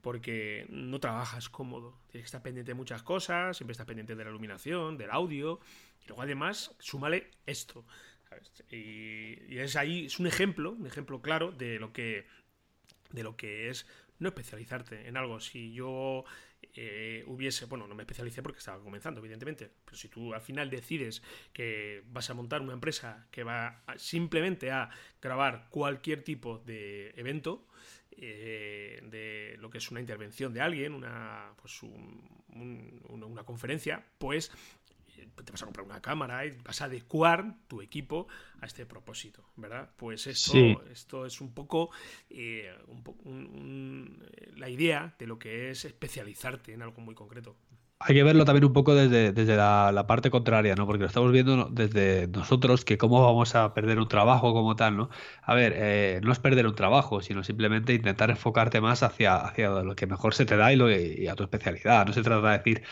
porque no trabajas cómodo. Tienes que estar pendiente de muchas cosas, siempre estás pendiente de la iluminación, del audio. Y luego además, súmale esto. Y, es ahí, es un ejemplo, un ejemplo claro de lo que, de lo que es no especializarte en algo. Si yo eh, hubiese, bueno, no me especialicé porque estaba comenzando, evidentemente, pero si tú al final decides que vas a montar una empresa que va simplemente a grabar cualquier tipo de evento, eh, de lo que es una intervención de alguien, una, pues una conferencia, pues te vas a comprar una cámara y vas a adecuar tu equipo a este propósito, ¿verdad? Pues esto, esto es un poco, eh, la idea de lo que es especializarte en algo muy concreto. Hay que verlo también un poco desde, desde la, parte contraria, ¿no? Porque lo estamos viendo desde nosotros, que cómo vamos a perder un trabajo como tal, ¿no? A ver, eh, no es perder un trabajo, sino simplemente intentar enfocarte más hacia, hacia lo que mejor se te da y, lo, y a tu especialidad. No se trata de decir,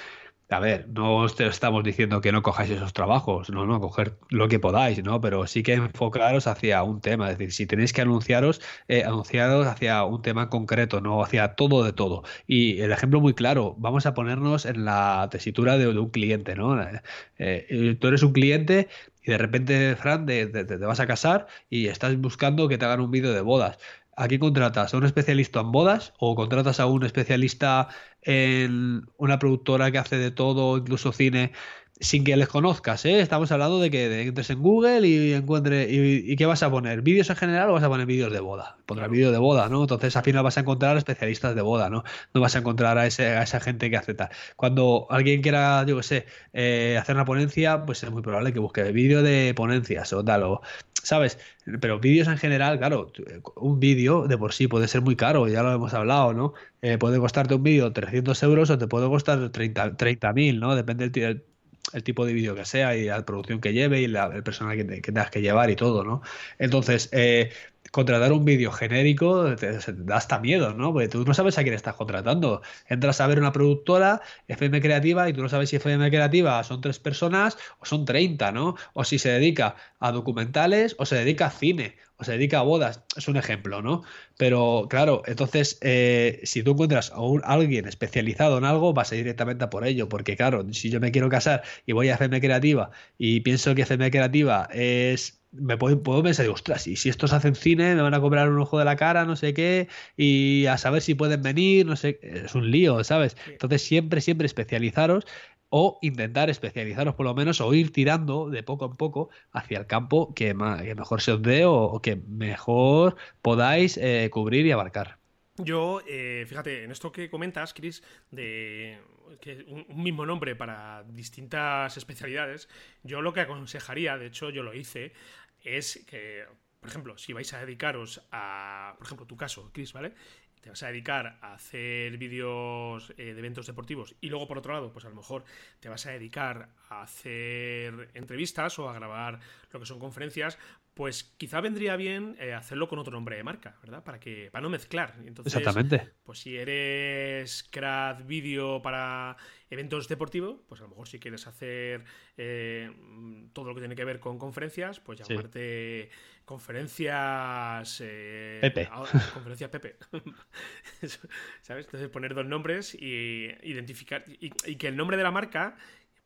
a ver, no os estamos diciendo que no cojáis esos trabajos, no, no, coger lo que podáis, ¿no? Pero sí que enfocaros hacia un tema, es decir, si tenéis que anunciaros, eh, anunciaros hacia un tema concreto, no hacia todo de todo. Y el ejemplo muy claro, vamos a ponernos en la tesitura de, un cliente, ¿no? Eh, eh, tú eres un cliente y de repente, Fran, te vas a casar y estás buscando que te hagan un vídeo de bodas. ¿A quién contratas? ¿A un especialista en bodas o contratas a un especialista en una productora que hace de todo, incluso cine, sin que les conozcas, ¿eh? Estamos hablando de que entres en Google y encuentre y, qué vas a poner, vídeos en general o vas a poner vídeos de boda. Pondrás vídeo de boda, ¿no? Entonces al final vas a encontrar especialistas de boda, ¿no? No vas a encontrar a, ese, a esa gente que hace tal. Cuando alguien quiera, yo qué sé, eh, hacer una ponencia, pues es muy probable que busque vídeo de ponencias o tal, o, ¿sabes? Pero vídeos en general, claro, un vídeo de por sí puede ser muy caro, ya lo hemos hablado, ¿no? Eh, puede costarte un vídeo 300 euros o te puede costar 30 30.000, ¿no? Depende del el tipo de vídeo que sea y la producción que lleve y la, el personal que, tengas que llevar y todo, ¿no? Entonces, eh, contratar un vídeo genérico te, da hasta miedo, ¿no? Porque tú no sabes a quién estás contratando. Entras a ver una productora, FM Creativa, y tú no sabes si FM Creativa son tres personas o son 30, ¿no? O si se dedica a documentales o se dedica a cine o se dedica a bodas. Es un ejemplo, ¿no? Pero claro, entonces, eh, si tú encuentras a, un, alguien especializado en algo, vas a ir directamente a por ello. Porque claro, si yo me quiero casar y voy a FM Creativa y pienso que FM Creativa es me puedo, puedo, pensar, ostras, y si estos hacen cine, me van a cobrar un ojo de la cara, no sé qué, y a saber si pueden venir, no sé, es un lío, ¿sabes? Entonces siempre, siempre especializaros o intentar especializaros por lo menos o ir tirando de poco en poco hacia el campo que, mejor se os dé o, que mejor podáis eh, cubrir y abarcar. Yo, eh, fíjate, en esto que comentas, Chris, de que un, mismo nombre para distintas especialidades, yo lo que aconsejaría, de hecho yo lo hice, es que, por ejemplo, si vais a dedicaros a, por ejemplo, tu caso, Chris, ¿vale? te vas a dedicar a hacer vídeos eh, de eventos deportivos y luego por otro lado, pues a lo mejor te vas a dedicar a hacer entrevistas o a grabar lo que son conferencias, pues quizá vendría bien eh, hacerlo con otro nombre de marca, ¿verdad? Para que para no mezclar. Entonces, Exactamente. Pues si eres Crad Video para eventos deportivos, pues a lo mejor si quieres hacer eh, todo lo que tiene que ver con conferencias, pues llamarte conferencias eh, Pepe. Conferencias Pepe. ¿Sabes? Entonces poner dos nombres y identificar y que el nombre de la marca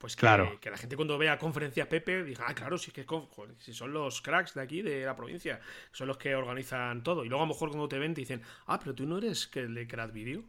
pues que, Claro. que la gente cuando vea conferencias Pepe diga, ah, claro, si, es que, joder, si son los cracks de aquí, de la provincia, son los que organizan todo. Y luego a lo mejor cuando te ven te dicen, ah, pero tú no eres que el de Crack Video.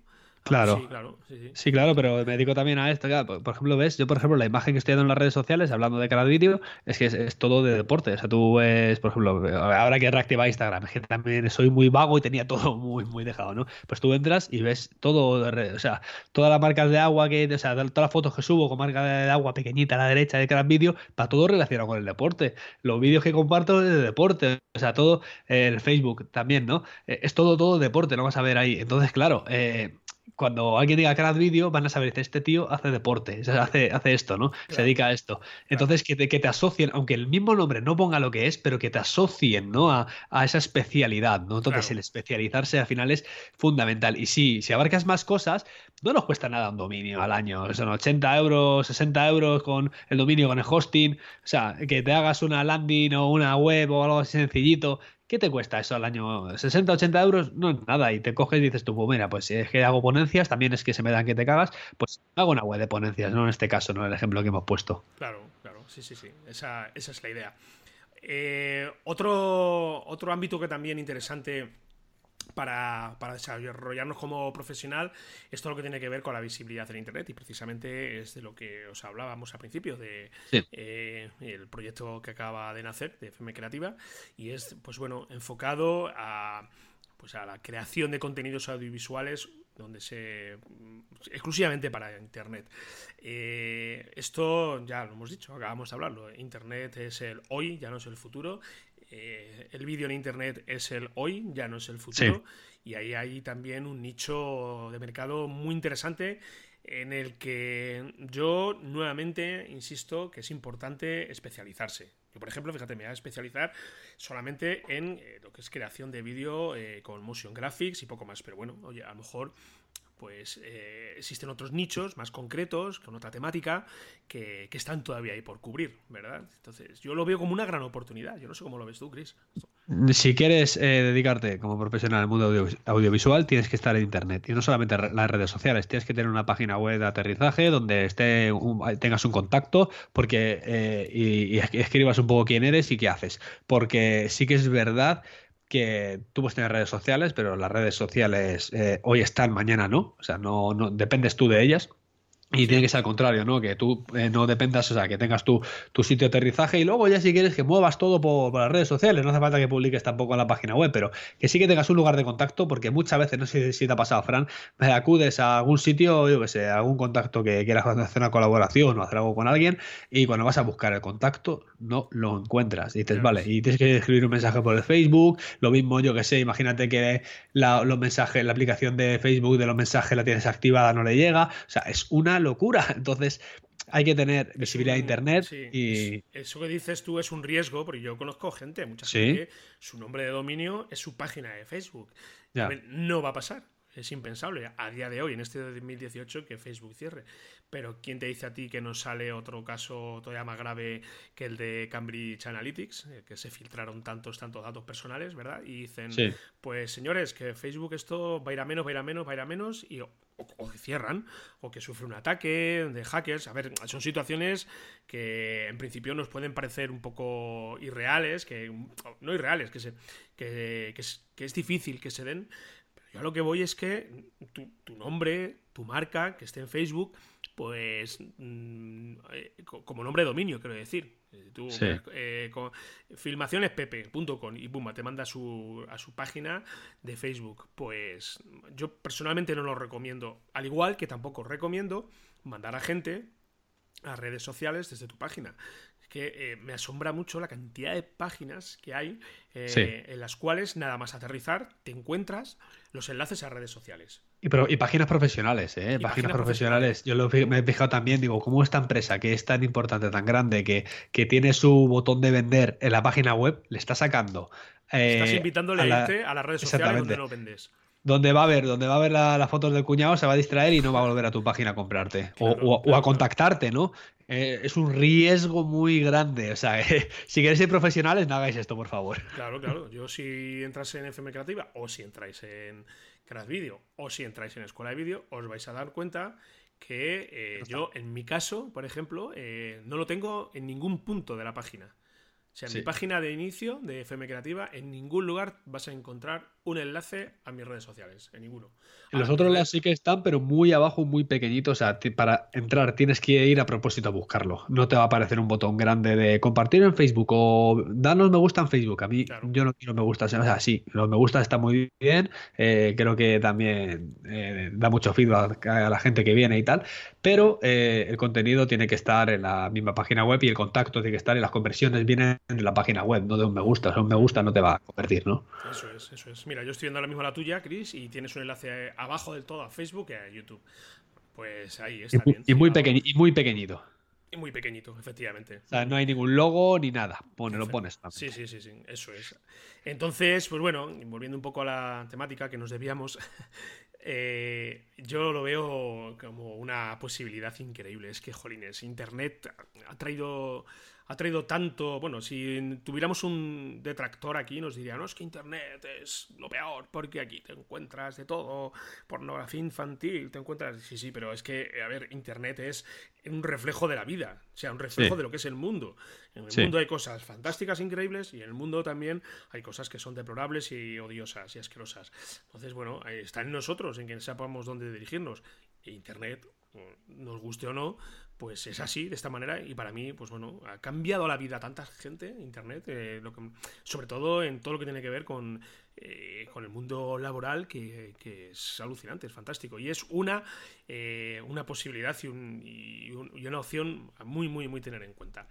Claro. Sí, claro, sí, sí. Sí, claro, pero me dedico también a esto. claro, por ejemplo, ves, yo por ejemplo, la imagen que estoy dando en las redes sociales, hablando de cada vídeo, es que es, es todo de deporte. O sea, tú ves, por ejemplo, ahora que he reactivado Instagram, es que también soy muy vago y tenía todo muy, muy dejado, ¿no? Pues tú entras y ves todo, o sea, todas las marcas de agua que, o sea, todas las fotos que subo con marca de agua pequeñita a la derecha de cada vídeo, para todo relacionado con el deporte. Los vídeos que comparto es de deporte, o sea, todo, eh, el Facebook también, ¿no? Eh, Es todo, todo deporte, lo vas a ver ahí. Entonces, claro, eh, cuando alguien diga Crack Video, van a saber que este tío hace deporte, o sea, hace, hace esto, ¿no? Se dedica a esto. Entonces, que te, que te asocien, aunque el mismo nombre no ponga lo que es, pero que te asocien, ¿no? A, a esa especialidad, ¿no? Entonces, Claro. el especializarse al final es fundamental. Y sí, si abarcas más cosas, no nos cuesta nada un dominio al año. Son 80 euros, 60 euros con el dominio, con el hosting. O sea, que te hagas una landing o una web o algo así sencillito. ¿Qué te cuesta eso al año? 60, 80 euros, no es nada. Y te coges y dices tú, pues mira, pues si es que hago ponencias, también es que se me dan que te cagas, pues hago una web de ponencias, ¿no? En este caso, ¿no? El ejemplo que hemos puesto. Claro, claro, sí, sí, sí. Esa, esa es la idea. Eh, otro, otro ámbito que también interesante para, para desarrollarnos como profesional es todo lo que tiene que ver con la visibilidad en Internet y precisamente es de lo que os hablábamos al principio de Sí. eh, el proyecto que acaba de nacer de FM Creativa y es pues bueno enfocado a pues a la creación de contenidos audiovisuales donde se exclusivamente para internet Eh, esto ya lo hemos dicho acabamos de hablarlo internet es el hoy ya no es el futuro Eh, el vídeo en internet es el hoy ya no es el futuro y ahí hay también un nicho de mercado muy interesante en el que yo nuevamente insisto que es importante especializarse. Yo, por ejemplo, fíjate, me voy a especializar solamente en eh, lo que es creación de vídeo eh, con motion graphics y poco más. Pero bueno, oye, a lo mejor pues eh, existen otros nichos más concretos, con otra temática, que, están todavía ahí por cubrir, ¿verdad? Entonces, yo lo veo como una gran oportunidad. Yo no sé cómo lo ves tú, Chris. Si quieres eh, dedicarte como profesional al mundo audio- audiovisual, tienes que estar en Internet. Y no solamente re- las redes sociales, tienes que tener una página web de aterrizaje donde esté tengas un contacto porque eh, y, y es- escribas un poco quién eres y qué haces. Porque sí que es verdad que tú puedes tener redes sociales, pero las redes sociales eh, hoy están, mañana no. O sea, no, no dependes tú de ellas. Y tiene que ser al contrario, ¿no? Que tú eh, no dependas, o sea, que tengas tu, tu sitio de aterrizaje y luego ya si quieres que muevas todo por, por las redes sociales, no hace falta que publiques tampoco en la página web, pero que sí que tengas un lugar de contacto, porque muchas veces, no sé si te ha pasado, Fran, eh, acudes a algún sitio, yo que sé, a algún contacto que quieras hacer una colaboración o hacer algo con alguien, y cuando vas a buscar el contacto, no lo encuentras. Y dices, Claro. vale, y tienes que escribir un mensaje por el Facebook, lo mismo, yo que sé, imagínate que la, los mensajes, la aplicación de Facebook de los mensajes la tienes activada, no le llega, o sea, es una locura. Entonces, hay que tener visibilidad de internet sí, y es- eso que dices tú es un riesgo, porque yo conozco gente, mucha Sí. gente que su nombre de dominio es su página de Facebook. Ya. No va a pasar. Es impensable a día de hoy, en este 2018, que Facebook cierre. Pero ¿quién te dice a ti que no sale otro caso todavía más grave que el de Cambridge Analytics? eh, Que se filtraron tantos, tantos datos personales, ¿verdad? Y dicen, Sí. pues señores, que Facebook esto va a ir a menos, va a ir a menos, va a ir a menos, y o, que cierran, o que sufre un ataque de hackers. A ver, son situaciones que en principio nos pueden parecer un poco irreales, que no irreales, que, se, que, es, que es difícil que se den. Pero yo a lo que voy es que tu, tu nombre, tu marca, que esté en Facebook, pues mm, eh, co- como nombre de dominio, quiero decir. Eh, Tú, Sí. eh, con filmacionespepe.com y pumba, te manda a su, a su página de Facebook. Pues yo personalmente no lo recomiendo. Al igual que tampoco recomiendo mandar a gente a redes sociales desde tu página. Es que eh, me asombra mucho la cantidad de páginas que hay eh, Sí. en las cuales nada más aterrizar te encuentras los enlaces a redes sociales. Y, pero- y páginas profesionales, ¿eh? Páginas, páginas profesionales. Yo lo, me he fijado también, digo, ¿cómo esta empresa que es tan importante, tan grande, que, que tiene su botón de vender en la página web, le está sacando. eh, Estás invitándole a, irte a las redes sociales donde no vendes. donde va a ver, donde va a ver la- las fotos del cuñado, se va a distraer y no va a volver a tu página a comprarte. O, Claro, a contactarte, ¿no? Eh, es un riesgo muy grande. O sea, si queréis ser profesionales, no hagáis esto, por favor. Claro, claro. Yo si entras en FM Creativa o si entráis en Crash Video o si entráis en Escuela de Vídeo, os vais a dar cuenta que eh, yo, en mi caso, por ejemplo, eh, no lo tengo en ningún punto de la página. O sea, en mi página de inicio de FM Creativa, en ningún lugar vas a encontrar un enlace a mis redes sociales, en ninguno. En los otros lados sí que están, pero muy abajo, muy pequeñitos. O sea, para entrar tienes que ir a propósito a buscarlo. No te va a aparecer un botón grande de compartir en Facebook o danos me gusta en Facebook. A mí yo no quiero me gusta. O sea, sí, los me gusta está muy bien. Eh, creo que también eh, da mucho feedback a la gente que viene y tal. Pero eh, el contenido tiene que estar en la misma página web y el contacto tiene que estar y las conversiones vienen de la página web, no de un me gusta. O sea, un me gusta no te va a convertir, ¿no? Eso es, eso es. Mira, yo estoy viendo ahora mismo la tuya, Chris, y tienes un enlace abajo del todo a Facebook y a YouTube. Pues ahí está y, bien. Y muy, y muy pequeñito. Y muy pequeñito, efectivamente. O sea, no hay ningún logo ni nada. Pone, lo pones. Sí, sí, sí, sí, eso es. Entonces, pues bueno, volviendo un poco a la temática que nos debíamos, eh, yo lo veo como una posibilidad increíble. Es que, jolines, Internet ha traído ha traído tanto. Bueno, si tuviéramos un detractor aquí, nos diría, no, es que Internet es lo peor, porque aquí te encuentras de todo, pornografía infantil, te encuentras. Sí, sí, pero es que, a ver, Internet es un reflejo de la vida, o sea, un reflejo de lo que es el mundo. En el mundo hay cosas fantásticas, increíbles, y en el mundo también hay cosas que son deplorables y odiosas y asquerosas. Entonces, bueno, está en nosotros, en que sepamos dónde dirigirnos. Internet, nos guste o no, pues es así, de esta manera, y para mí, pues bueno, ha cambiado la vida a tanta gente, Internet, eh, sobre todo en todo lo que tiene que ver con, eh, con el mundo laboral, que, es alucinante, es fantástico, y es una, eh, una posibilidad y, y, una opción muy, muy, muy tener en cuenta.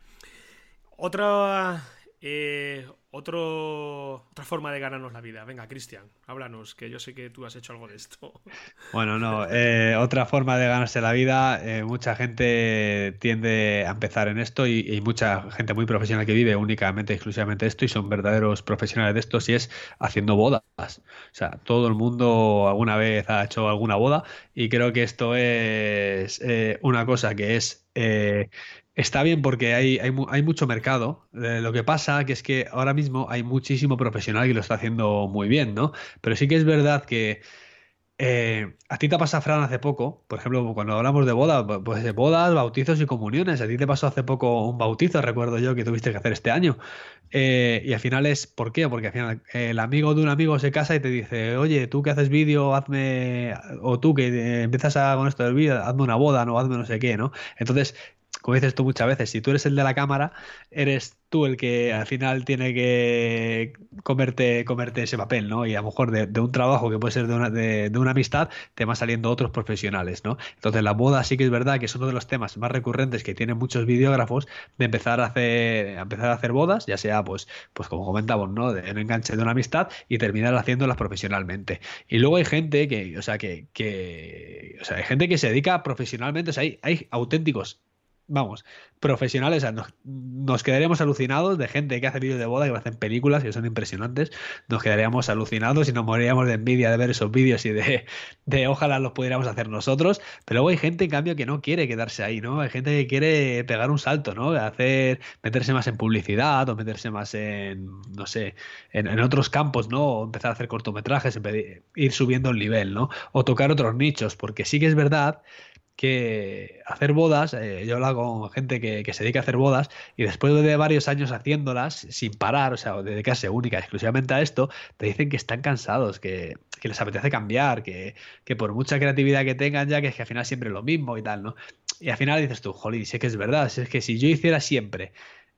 Otra eh, otra forma de ganarnos la vida. Venga, Cristian, háblanos, que yo sé que tú has hecho algo de esto. Bueno, no, eh, otra forma de ganarse la vida. Eh, mucha gente tiende a empezar en esto y, mucha gente muy profesional que vive únicamente, exclusivamente esto y son verdaderos profesionales de esto, y es haciendo bodas. O sea, todo el mundo alguna vez ha hecho alguna boda y creo que esto es una cosa que es Está bien porque hay, hay, hay mucho mercado. Eh, lo que pasa que es que ahora mismo hay muchísimo profesional que lo está haciendo muy bien, ¿no? Pero sí que es verdad que eh, a ti te pasa, Fran, hace poco, por ejemplo, cuando hablamos de bodas, pues de bodas, bautizos y comuniones. A ti te pasó hace poco un bautizo, recuerdo yo, que tuviste que hacer este año. Eh, y al final es, ¿por qué? Porque al final el amigo de un amigo se casa y te dice, oye, tú que haces vídeo, hazme, o tú que empiezas a, con esto del vídeo, hazme una boda, no, hazme no sé qué, ¿no? Entonces, como dices tú muchas veces, si tú eres el de la cámara, eres tú el que al final tiene que comerte, comerte ese papel, ¿no? Y a lo mejor de, un trabajo que puede ser de una, de, una, amistad, te van saliendo otros profesionales, ¿no? Entonces la boda sí que es verdad que es uno de los temas más recurrentes que tienen muchos videógrafos de empezar a hacer, empezar a hacer bodas, ya sea pues, pues como comentamos, ¿no? De un enganche de una amistad y terminar haciéndolas profesionalmente. Y luego hay gente que, o sea, que, que o sea, hay gente que se dedica profesionalmente, o sea, hay, hay auténticos vamos, profesionales, nos, quedaríamos alucinados de gente que hace vídeos de boda, que hacen películas que son impresionantes, nos quedaríamos alucinados y nos moriríamos de envidia de ver esos vídeos y de, ojalá los pudiéramos hacer nosotros, pero luego hay gente en cambio que no quiere quedarse ahí, ¿no? Hay gente que quiere pegar un salto, ¿no? Hacer, meterse más en publicidad o meterse más en, no sé, en, en otros campos, ¿no? O empezar a hacer cortometrajes, ir subiendo el nivel, ¿no? O tocar otros nichos, porque sí que es verdad que hacer bodas, eh, yo hablo con gente que, se dedica a hacer bodas y después de varios años haciéndolas sin parar, o sea, dedicarse única exclusivamente a esto, te dicen que están cansados, que, les apetece cambiar, que, que, por mucha creatividad que tengan ya, que es que al final siempre es lo mismo y tal, ¿no? Y al final dices tú, jolín, sé que es verdad, es que si yo hiciera siempre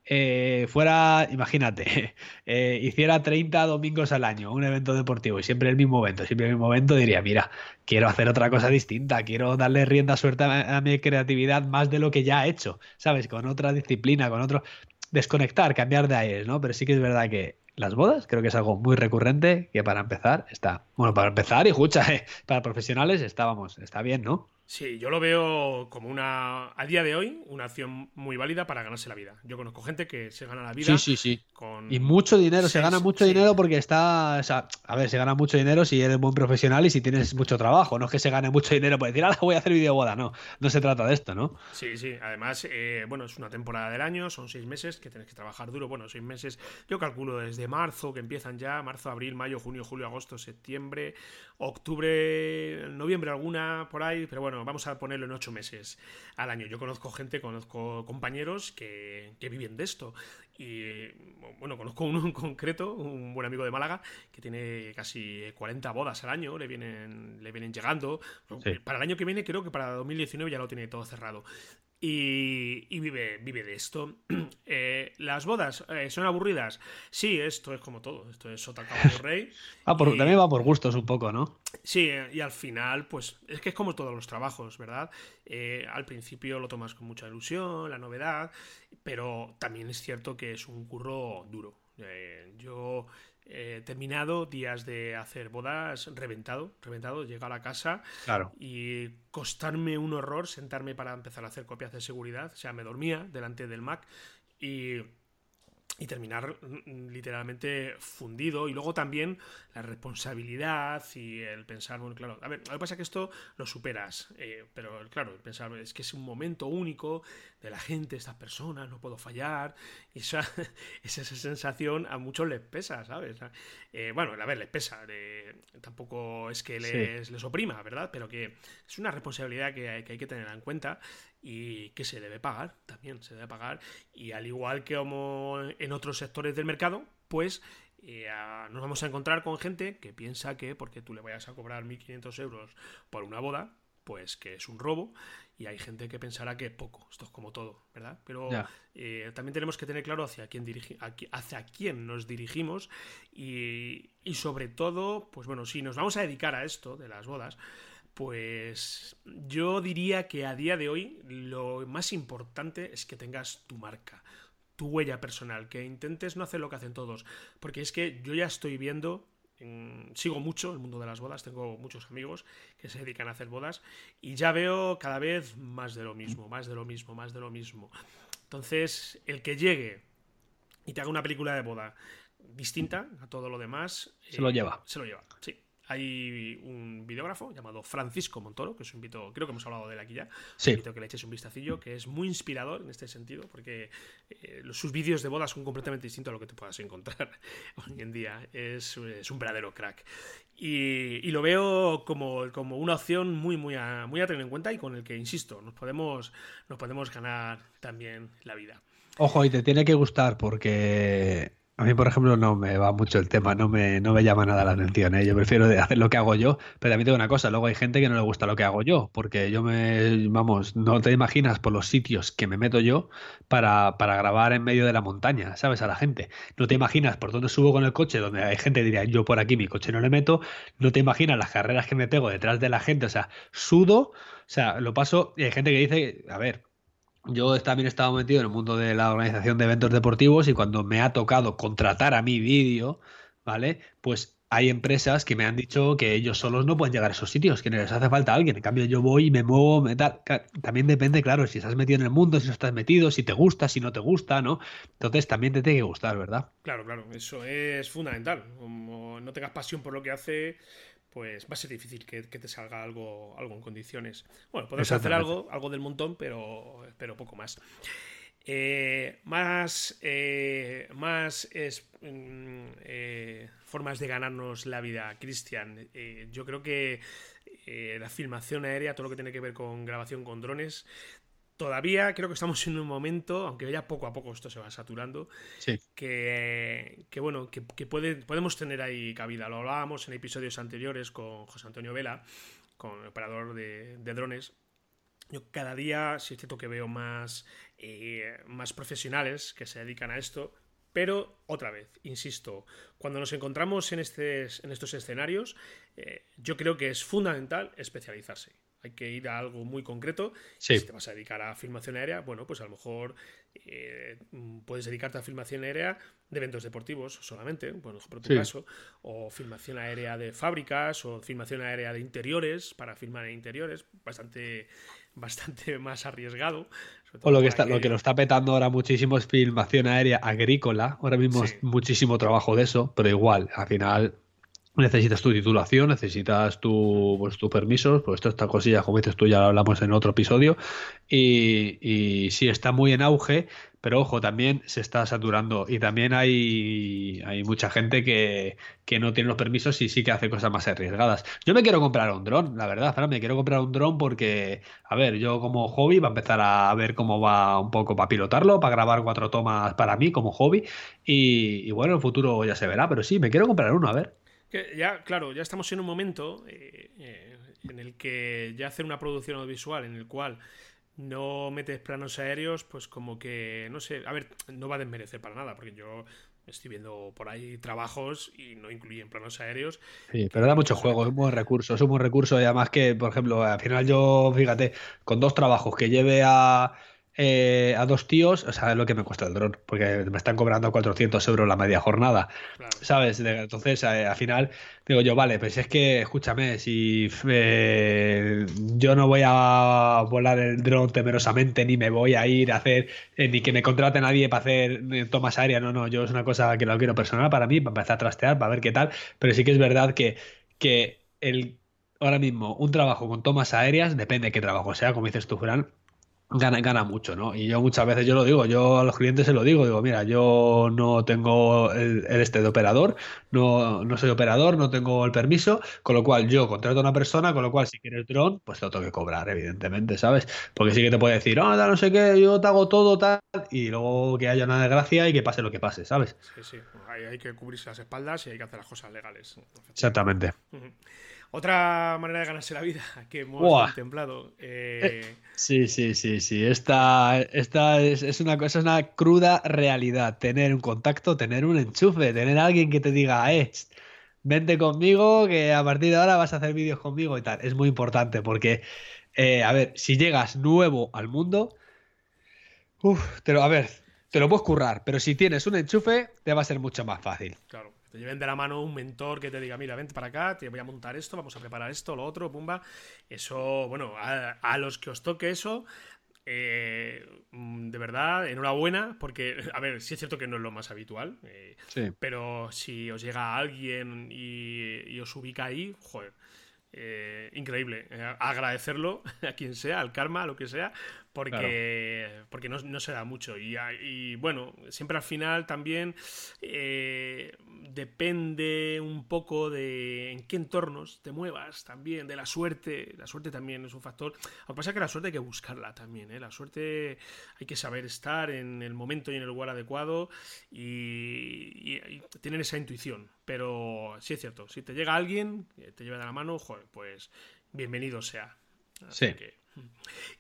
eh, fuera, imagínate, eh, hiciera 30 domingos al año un evento deportivo y siempre el mismo evento, siempre el mismo evento, diría, mira, quiero hacer otra cosa distinta, quiero darle rienda suelta a, mi creatividad más de lo que ya he hecho, ¿sabes? Con otra disciplina, con otro... Desconectar, cambiar de aires, ¿no? Pero sí que es verdad que las bodas creo que es algo muy recurrente que para empezar está, bueno, para empezar y escucha, eh, para profesionales estábamos, está bien, ¿no? Sí, yo lo veo como una, a día de hoy, una acción muy válida para ganarse la vida. Yo conozco gente que se gana la vida. Sí, sí, sí. Y mucho dinero, se gana mucho dinero porque está, o sea, a ver, se gana mucho dinero si eres buen profesional y si tienes mucho trabajo. No es que se gane mucho dinero por decir, ahora voy a hacer videoboda, no. No se trata de esto, ¿no? Sí, sí. Además, eh, bueno, es una temporada del año, son seis meses que tienes que trabajar duro. Bueno, seis meses, yo calculo desde marzo, que empiezan ya, marzo, abril, mayo, junio, julio, agosto, septiembre, octubre, noviembre alguna, por ahí, pero bueno bueno, vamos a ponerlo en ocho meses al año. Yo conozco gente, conozco compañeros que, que viven de esto. Y bueno, conozco uno en concreto, un buen amigo de Málaga, que tiene casi 40 bodas al año, le vienen, le vienen llegando. Para el año que viene, creo que para 2019 ya lo tiene todo cerrado y, vive, vive de esto. Eh, ¿Las bodas eh, son aburridas? Sí, esto es como todo. Esto es sota caballo rey. ah, también va por gustos un poco, ¿no? Sí, y al final, pues es que es como todos los trabajos, ¿verdad? Eh, al principio lo tomas con mucha ilusión, la novedad, pero también es cierto que es un curro duro. yo he terminado días de hacer bodas reventado, reventado, llegar a la casa y costarme un horror sentarme para empezar a hacer copias de seguridad, o sea, me dormía delante del Mac y y terminar mm, literalmente fundido. Y luego también la responsabilidad y el pensar, bueno, claro, a ver, lo que pasa es que esto lo superas, eh, pero claro, el pensar es que es un momento único de la gente, estas personas, no puedo fallar. Y esa, esa sensación a muchos les pesa, ¿sabes? Eh, bueno, a ver, les pesa, tampoco es que les, les, oprima, ¿verdad? Pero que es una responsabilidad que hay, que hay que tener en cuenta y que se debe pagar, también se debe pagar. Y al igual que como en otros sectores del mercado, pues eh, nos vamos a encontrar con gente que piensa que porque tú le vayas a cobrar 1.500 euros por una boda, pues que es un robo. Y hay gente que pensará que es poco. Esto es como todo, ¿verdad? Pero eh, también tenemos que tener claro hacia quién, hacia quién nos dirigimos y, y sobre todo, pues bueno, si nos vamos a dedicar a esto de las bodas, pues yo diría que a día de hoy lo más importante es que tengas tu marca, tu huella personal, que intentes no hacer lo que hacen todos, porque es que yo ya estoy viendo, sigo mucho el mundo de las bodas, tengo muchos amigos que se dedican a hacer bodas y ya veo cada vez más de lo mismo, más de lo mismo, más de lo mismo. Entonces, el que llegue y te haga una película de boda distinta a todo lo demás, se lo lleva. Se lo lleva, sí hay un videógrafo llamado Francisco Montoro, que os invito, creo que hemos hablado de él aquí ya, sí. invito que le eches un vistacillo, que es muy inspirador en este sentido, porque eh, sus vídeos de bodas son completamente distintos a lo que te puedas encontrar hoy en día. Es, un verdadero crack. Y, lo veo como, como, una opción muy, muy a, muy a tener en cuenta y con el que, insisto, nos podemos, nos podemos ganar también la vida. Ojo, y te tiene que gustar porque a mí, por ejemplo, no me va mucho el tema, no me, no me llama nada la atención. ¿eh? Yo prefiero hacer lo que hago yo, pero también tengo una cosa, luego hay gente que no le gusta lo que hago yo, porque yo me, vamos, no te imaginas por los sitios que me meto yo para, para grabar en medio de la montaña, ¿sabes? A la gente. No te imaginas por dónde subo con el coche, donde hay gente que diría, yo por aquí mi coche no le meto, no te imaginas las carreras que me pego detrás de la gente, o sea, sudo, o sea, lo paso, y hay gente que dice, a ver, yo también he estado metido en el mundo de la organización de eventos deportivos y cuando me ha tocado contratar a mi vídeo, ¿vale? Pues hay empresas que me han dicho que ellos solos no pueden llegar a esos sitios, que les hace falta alguien. En cambio, yo voy y me muevo, me También depende, claro, si estás metido en el mundo, si no estás metido, si te gusta, si no te gusta, ¿no? Entonces también te tiene que gustar, ¿verdad? Claro, claro, eso es fundamental. Como no tengas pasión por lo que hace, pues va a ser difícil que, te salga algo, algo en condiciones. Bueno, podemos hacer algo, algo del montón, pero, pero poco más. Eh, más eh, más mm, eh, formas de ganarnos la vida, Cristian. yo creo que la filmación aérea, todo lo que tiene que ver con grabación con drones, todavía creo que estamos en un momento, aunque ya poco a poco esto se va saturando, que, bueno, que, podemos tener ahí cabida. Lo hablábamos en episodios anteriores con José Antonio Vela, con el operador de, drones. Yo cada día sí es cierto que veo más, eh, más profesionales que se dedican a esto, pero otra vez, insisto, cuando nos encontramos en, en estos escenarios, eh, yo creo que es fundamental especializarse hay que ir a algo muy concreto. Si te vas a dedicar a filmación aérea, bueno, pues a lo mejor eh, puedes dedicarte a filmación aérea de eventos deportivos solamente, bueno, por tu caso, o filmación aérea de fábricas, o filmación aérea de interiores, para filmar en interiores, bastante, bastante más arriesgado. O lo que, está, lo que lo está petando ahora muchísimo es filmación aérea agrícola. Ahora mismo es muchísimo trabajo de eso, pero igual, al final necesitas tu titulación, necesitas tu, pues, tus permisos, pues todas estas cosillas, como dices tú, ya lo hablamos en otro episodio, y, sí está muy en auge, pero ojo, también se está saturando. Y también hay, mucha gente que, no tiene los permisos y sí que hace cosas más arriesgadas. Yo me quiero comprar un dron, la verdad, Fran, me quiero comprar un dron porque, a ver, yo como hobby va a empezar a ver cómo va un poco para pilotarlo, para grabar cuatro tomas para mí como hobby, y, y bueno, en el futuro ya se verá, pero sí, me quiero comprar uno, a ver ya, claro, ya estamos en un momento eh, eh, en el que ya hacer una producción audiovisual en el cual no metes planos aéreos, pues como que, no sé, a ver, no va a desmerecer para nada, porque yo estoy viendo por ahí trabajos y no incluyen planos aéreos. Sí, pero da mucho juego, es un buen recurso, es un buen recurso y además que, por ejemplo, al final yo, fíjate, con dos trabajos que lleve a eh, a dos tíos, o sea, es lo que me cuesta el dron, porque me están cobrando 400 euros la media jornada, ¿sabes? Entonces, eh, al final, digo yo, vale, pues es que, escúchame, si eh, yo no voy a volar el dron temerosamente, ni me voy a ir a hacer, ni que me contrate nadie para hacer tomas aéreas, no, no, yo es una cosa que lo quiero personal para mí, para empezar a trastear, para ver qué tal, pero sí que es verdad que, que el, ahora mismo un trabajo con tomas aéreas, depende de qué trabajo sea, como dices tú, Fran, gana, gana mucho, ¿no? Y yo muchas veces yo lo digo, yo a los clientes se lo digo, digo, mira, yo no tengo el, este de operador, no, no soy operador, no tengo el permiso, con lo cual yo contrato a una persona, con lo cual si quieres dron, pues te lo tengo que cobrar, evidentemente, ¿sabes? Porque sí que te puede decir, oh, no sé qué, yo te hago todo, tal, y luego que haya una desgracia y que pase lo que pase, ¿sabes? Sí, sí, hay, que cubrirse las espaldas y hay que hacer las cosas legales. Exactamente. Otra manera de ganarse la vida que hemos contemplado. Eh, sí, sí, sí, sí. Esta, esta es, una cosa, es una cruda realidad. Tener un contacto, tener un enchufe, tener alguien que te diga, eh, vente conmigo, que a partir de ahora vas a hacer vídeos conmigo y tal. Es muy importante porque, eh, a ver, si llegas nuevo al mundo, uff, te a ver, te lo puedes currar, pero si tienes un enchufe, te va a ser mucho más fácil. Claro te lleven de la mano un mentor que te diga, mira, vente para acá, te voy a montar esto, vamos a preparar esto, lo otro, pumba. Eso, bueno, a, los que os toque eso, eh, mm, de verdad, enhorabuena, porque, a ver, sí es cierto que no es lo más habitual, eh, pero si os llega alguien y, y, os ubica ahí, joder, eh, increíble. Agradecerlo a quien sea, al karma, a lo que sea, porque, porque no, se da mucho. Y, bueno, siempre al final también eh, depende un poco de en qué entornos te muevas también, de la suerte. La suerte también es un factor. Lo que pasa es que la suerte hay que buscarla también. La suerte hay que saber estar en el momento y en el lugar adecuado y, y tener esa intuición. Pero sí es cierto, si te llega alguien, te lleva de la mano, joder, pues bienvenido sea. sí.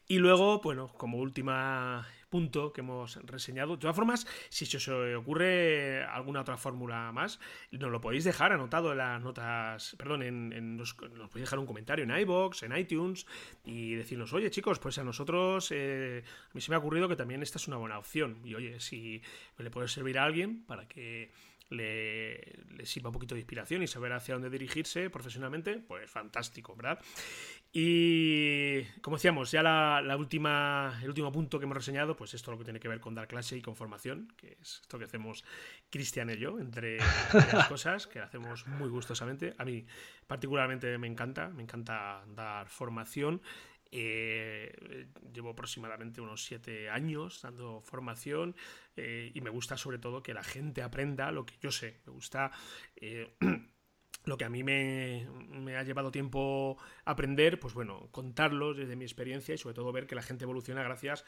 Y luego, bueno, como última punto que hemos reseñado. De todas formas, si se os ocurre alguna otra fórmula más, nos lo podéis dejar anotado en las notas, perdón, en, nos, podéis dejar un comentario en iBox, en iTunes y decirnos, oye chicos, pues a nosotros, eh, a mí se me ha ocurrido que también esta es una buena opción. Y oye, si le puede servir a alguien para que le, sirva un poquito de inspiración y saber hacia dónde dirigirse profesionalmente, pues fantástico, ¿verdad? Y como decíamos, ya la, última, el último punto que hemos reseñado, pues esto lo que tiene que ver con dar clase y con formación, que es esto que hacemos Cristian y yo, entre las cosas, que hacemos muy gustosamente. A mí particularmente me encanta, me encanta dar formación eh, llevo aproximadamente unos siete años dando formación eh, y me gusta sobre todo que la gente aprenda lo que yo sé. Me gusta eh, lo que a mí me, me, ha llevado tiempo aprender, pues bueno, contarlo desde mi experiencia y sobre todo ver que la gente evoluciona gracias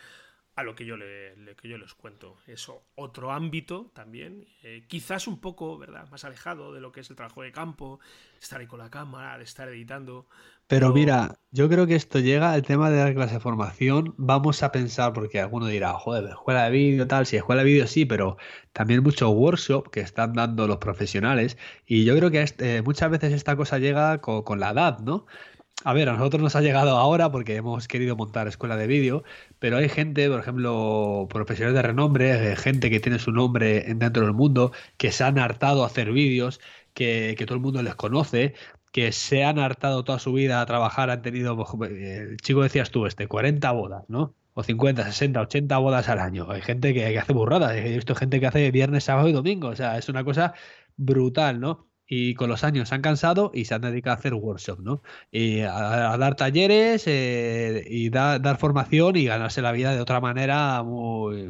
a lo que yo, le, que yo les cuento. Eso, otro ámbito también, eh, quizás un poco, ¿verdad?, más alejado de lo que es el trabajo de campo, estar ahí con la cámara, de estar editando. Pero, mira, yo creo que esto llega al tema de la clase de formación. Vamos a pensar, porque alguno dirá, joder, escuela de vídeo, tal, sí, escuela de vídeo sí, pero también muchos workshops que están dando los profesionales. Y yo creo que este, muchas veces esta cosa llega con, con la edad, ¿no? A ver, a nosotros nos ha llegado ahora porque hemos querido montar escuela de vídeo, pero hay gente, por ejemplo, profesionales de renombre, eh, gente que tiene su nombre dentro del mundo, que se han hartado a hacer vídeos, que, todo el mundo les conoce, que se han hartado toda su vida a trabajar, han tenido, pues, eh, el chico decías tú, este, 40 bodas, ¿no? O 50, 60, 80 bodas al año. Hay gente que, hace burradas, he visto gente que hace viernes, sábado y domingo, o sea, es una cosa brutal, ¿no? y con los años se han cansado y se han dedicado a hacer workshops, ¿no? Y a, dar talleres eh, y dar formación y ganarse la vida de otra manera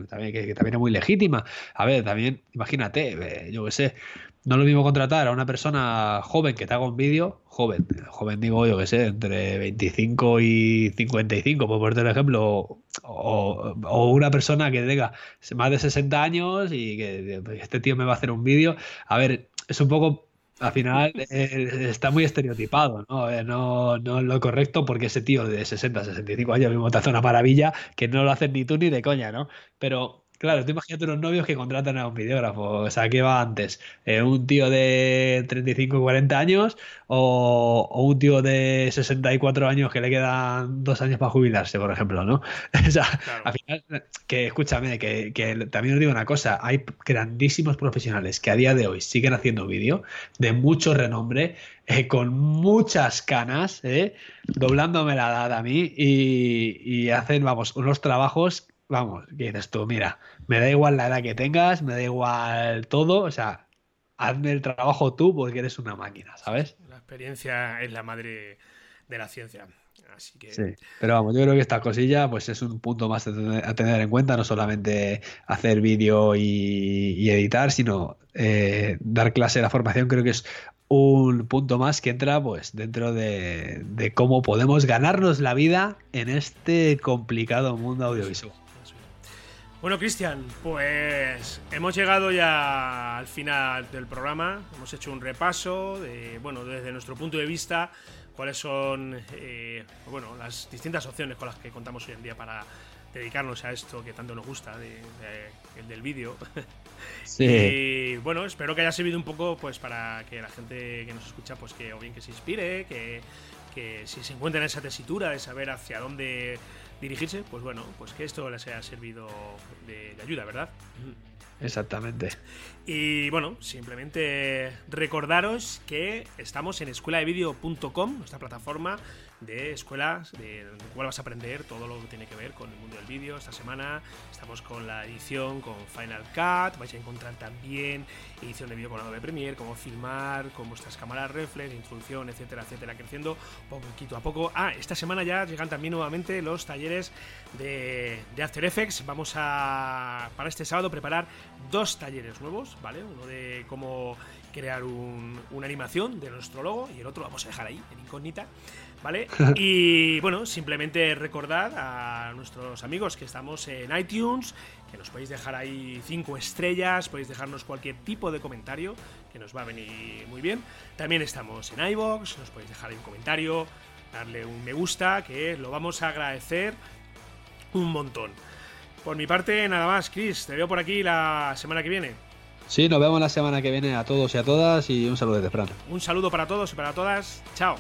también, que, también es muy legítima. A ver, también, imagínate, eh, yo qué sé, no es lo mismo contratar a una persona joven que te haga un vídeo, joven, joven digo yo que sé, entre 25 y 55, por ponerte el ejemplo, o, o, una persona que tenga más de 60 años y que este tío me va a hacer un vídeo. A ver, es un poco al final eh, está muy estereotipado, ¿no? Eh, ¿no? No es lo correcto porque ese tío de 60, 65 años mismo te hace una maravilla que no lo haces ni tú ni de coña, ¿no? Pero Claro, tú imagínate unos novios que contratan a un videógrafo. O sea, ¿qué va antes? Eh, ¿Un tío de 35 o 40 años o, un tío de 64 años que le quedan dos años para jubilarse, por ejemplo, ¿no? o sea, al final, que escúchame, que, también os digo una cosa, hay grandísimos profesionales que a día de hoy siguen haciendo vídeo de mucho renombre, eh, con muchas canas, eh, doblándome la edad a mí y, y hacen, vamos, unos trabajos vamos, que dices tú, mira, me da igual la edad que tengas, me da igual todo, o sea, hazme el trabajo tú porque eres una máquina, ¿sabes? La experiencia es la madre de la ciencia. Así que... Sí, pero vamos, yo creo que esta cosilla pues es un punto más a tener en cuenta, no solamente hacer vídeo y, editar, sino eh, dar clase de la formación, creo que es un punto más que entra pues dentro de cómo podemos ganarnos la vida en este complicado mundo audiovisual. Bueno, Cristian, pues hemos llegado ya al final del programa. Hemos hecho un repaso de, bueno, desde nuestro punto de vista, cuáles son, eh, bueno, las distintas opciones con las que contamos hoy en día para dedicarnos a esto que tanto nos gusta, el del vídeo. Sí. Y bueno, espero que haya servido un poco, pues, para que la gente que nos escucha, pues, que o bien que se inspire, que, que si se encuentra en esa tesitura de saber hacia dónde dirigirse, pues bueno, pues que esto les haya servido de, ayuda, ¿verdad? Exactamente. Y bueno, simplemente recordaros que estamos en escueladevideo.com, nuestra plataforma de escuelas, de donde cual vas a aprender todo lo que tiene que ver con el mundo del vídeo. Esta semana estamos con la edición con Final Cut, vais a encontrar también edición de vídeo con Adobe Premiere, cómo filmar con vuestras cámaras reflex, introducción, etcétera, etcétera, creciendo poquito a poco. Ah, esta semana ya llegan también nuevamente los talleres de, de After Effects. Vamos a, para este sábado, preparar dos talleres nuevos, ¿vale? Uno de cómo crear una animación de nuestro logo y el otro lo vamos a dejar ahí, en incógnita. ¿Vale? Y bueno, simplemente recordad a nuestros amigos que estamos en iTunes, que nos podéis dejar ahí cinco estrellas, podéis dejarnos cualquier tipo de comentario, que nos va a venir muy bien. También estamos en iBox, nos podéis dejar ahí un comentario, darle un me gusta, que lo vamos a agradecer un montón. Por mi parte, nada más, Chris, te veo por aquí la semana que viene. Sí, nos vemos la semana que viene a todos y a todas y un saludo de Fran. Un saludo para todos y para todas. Chao.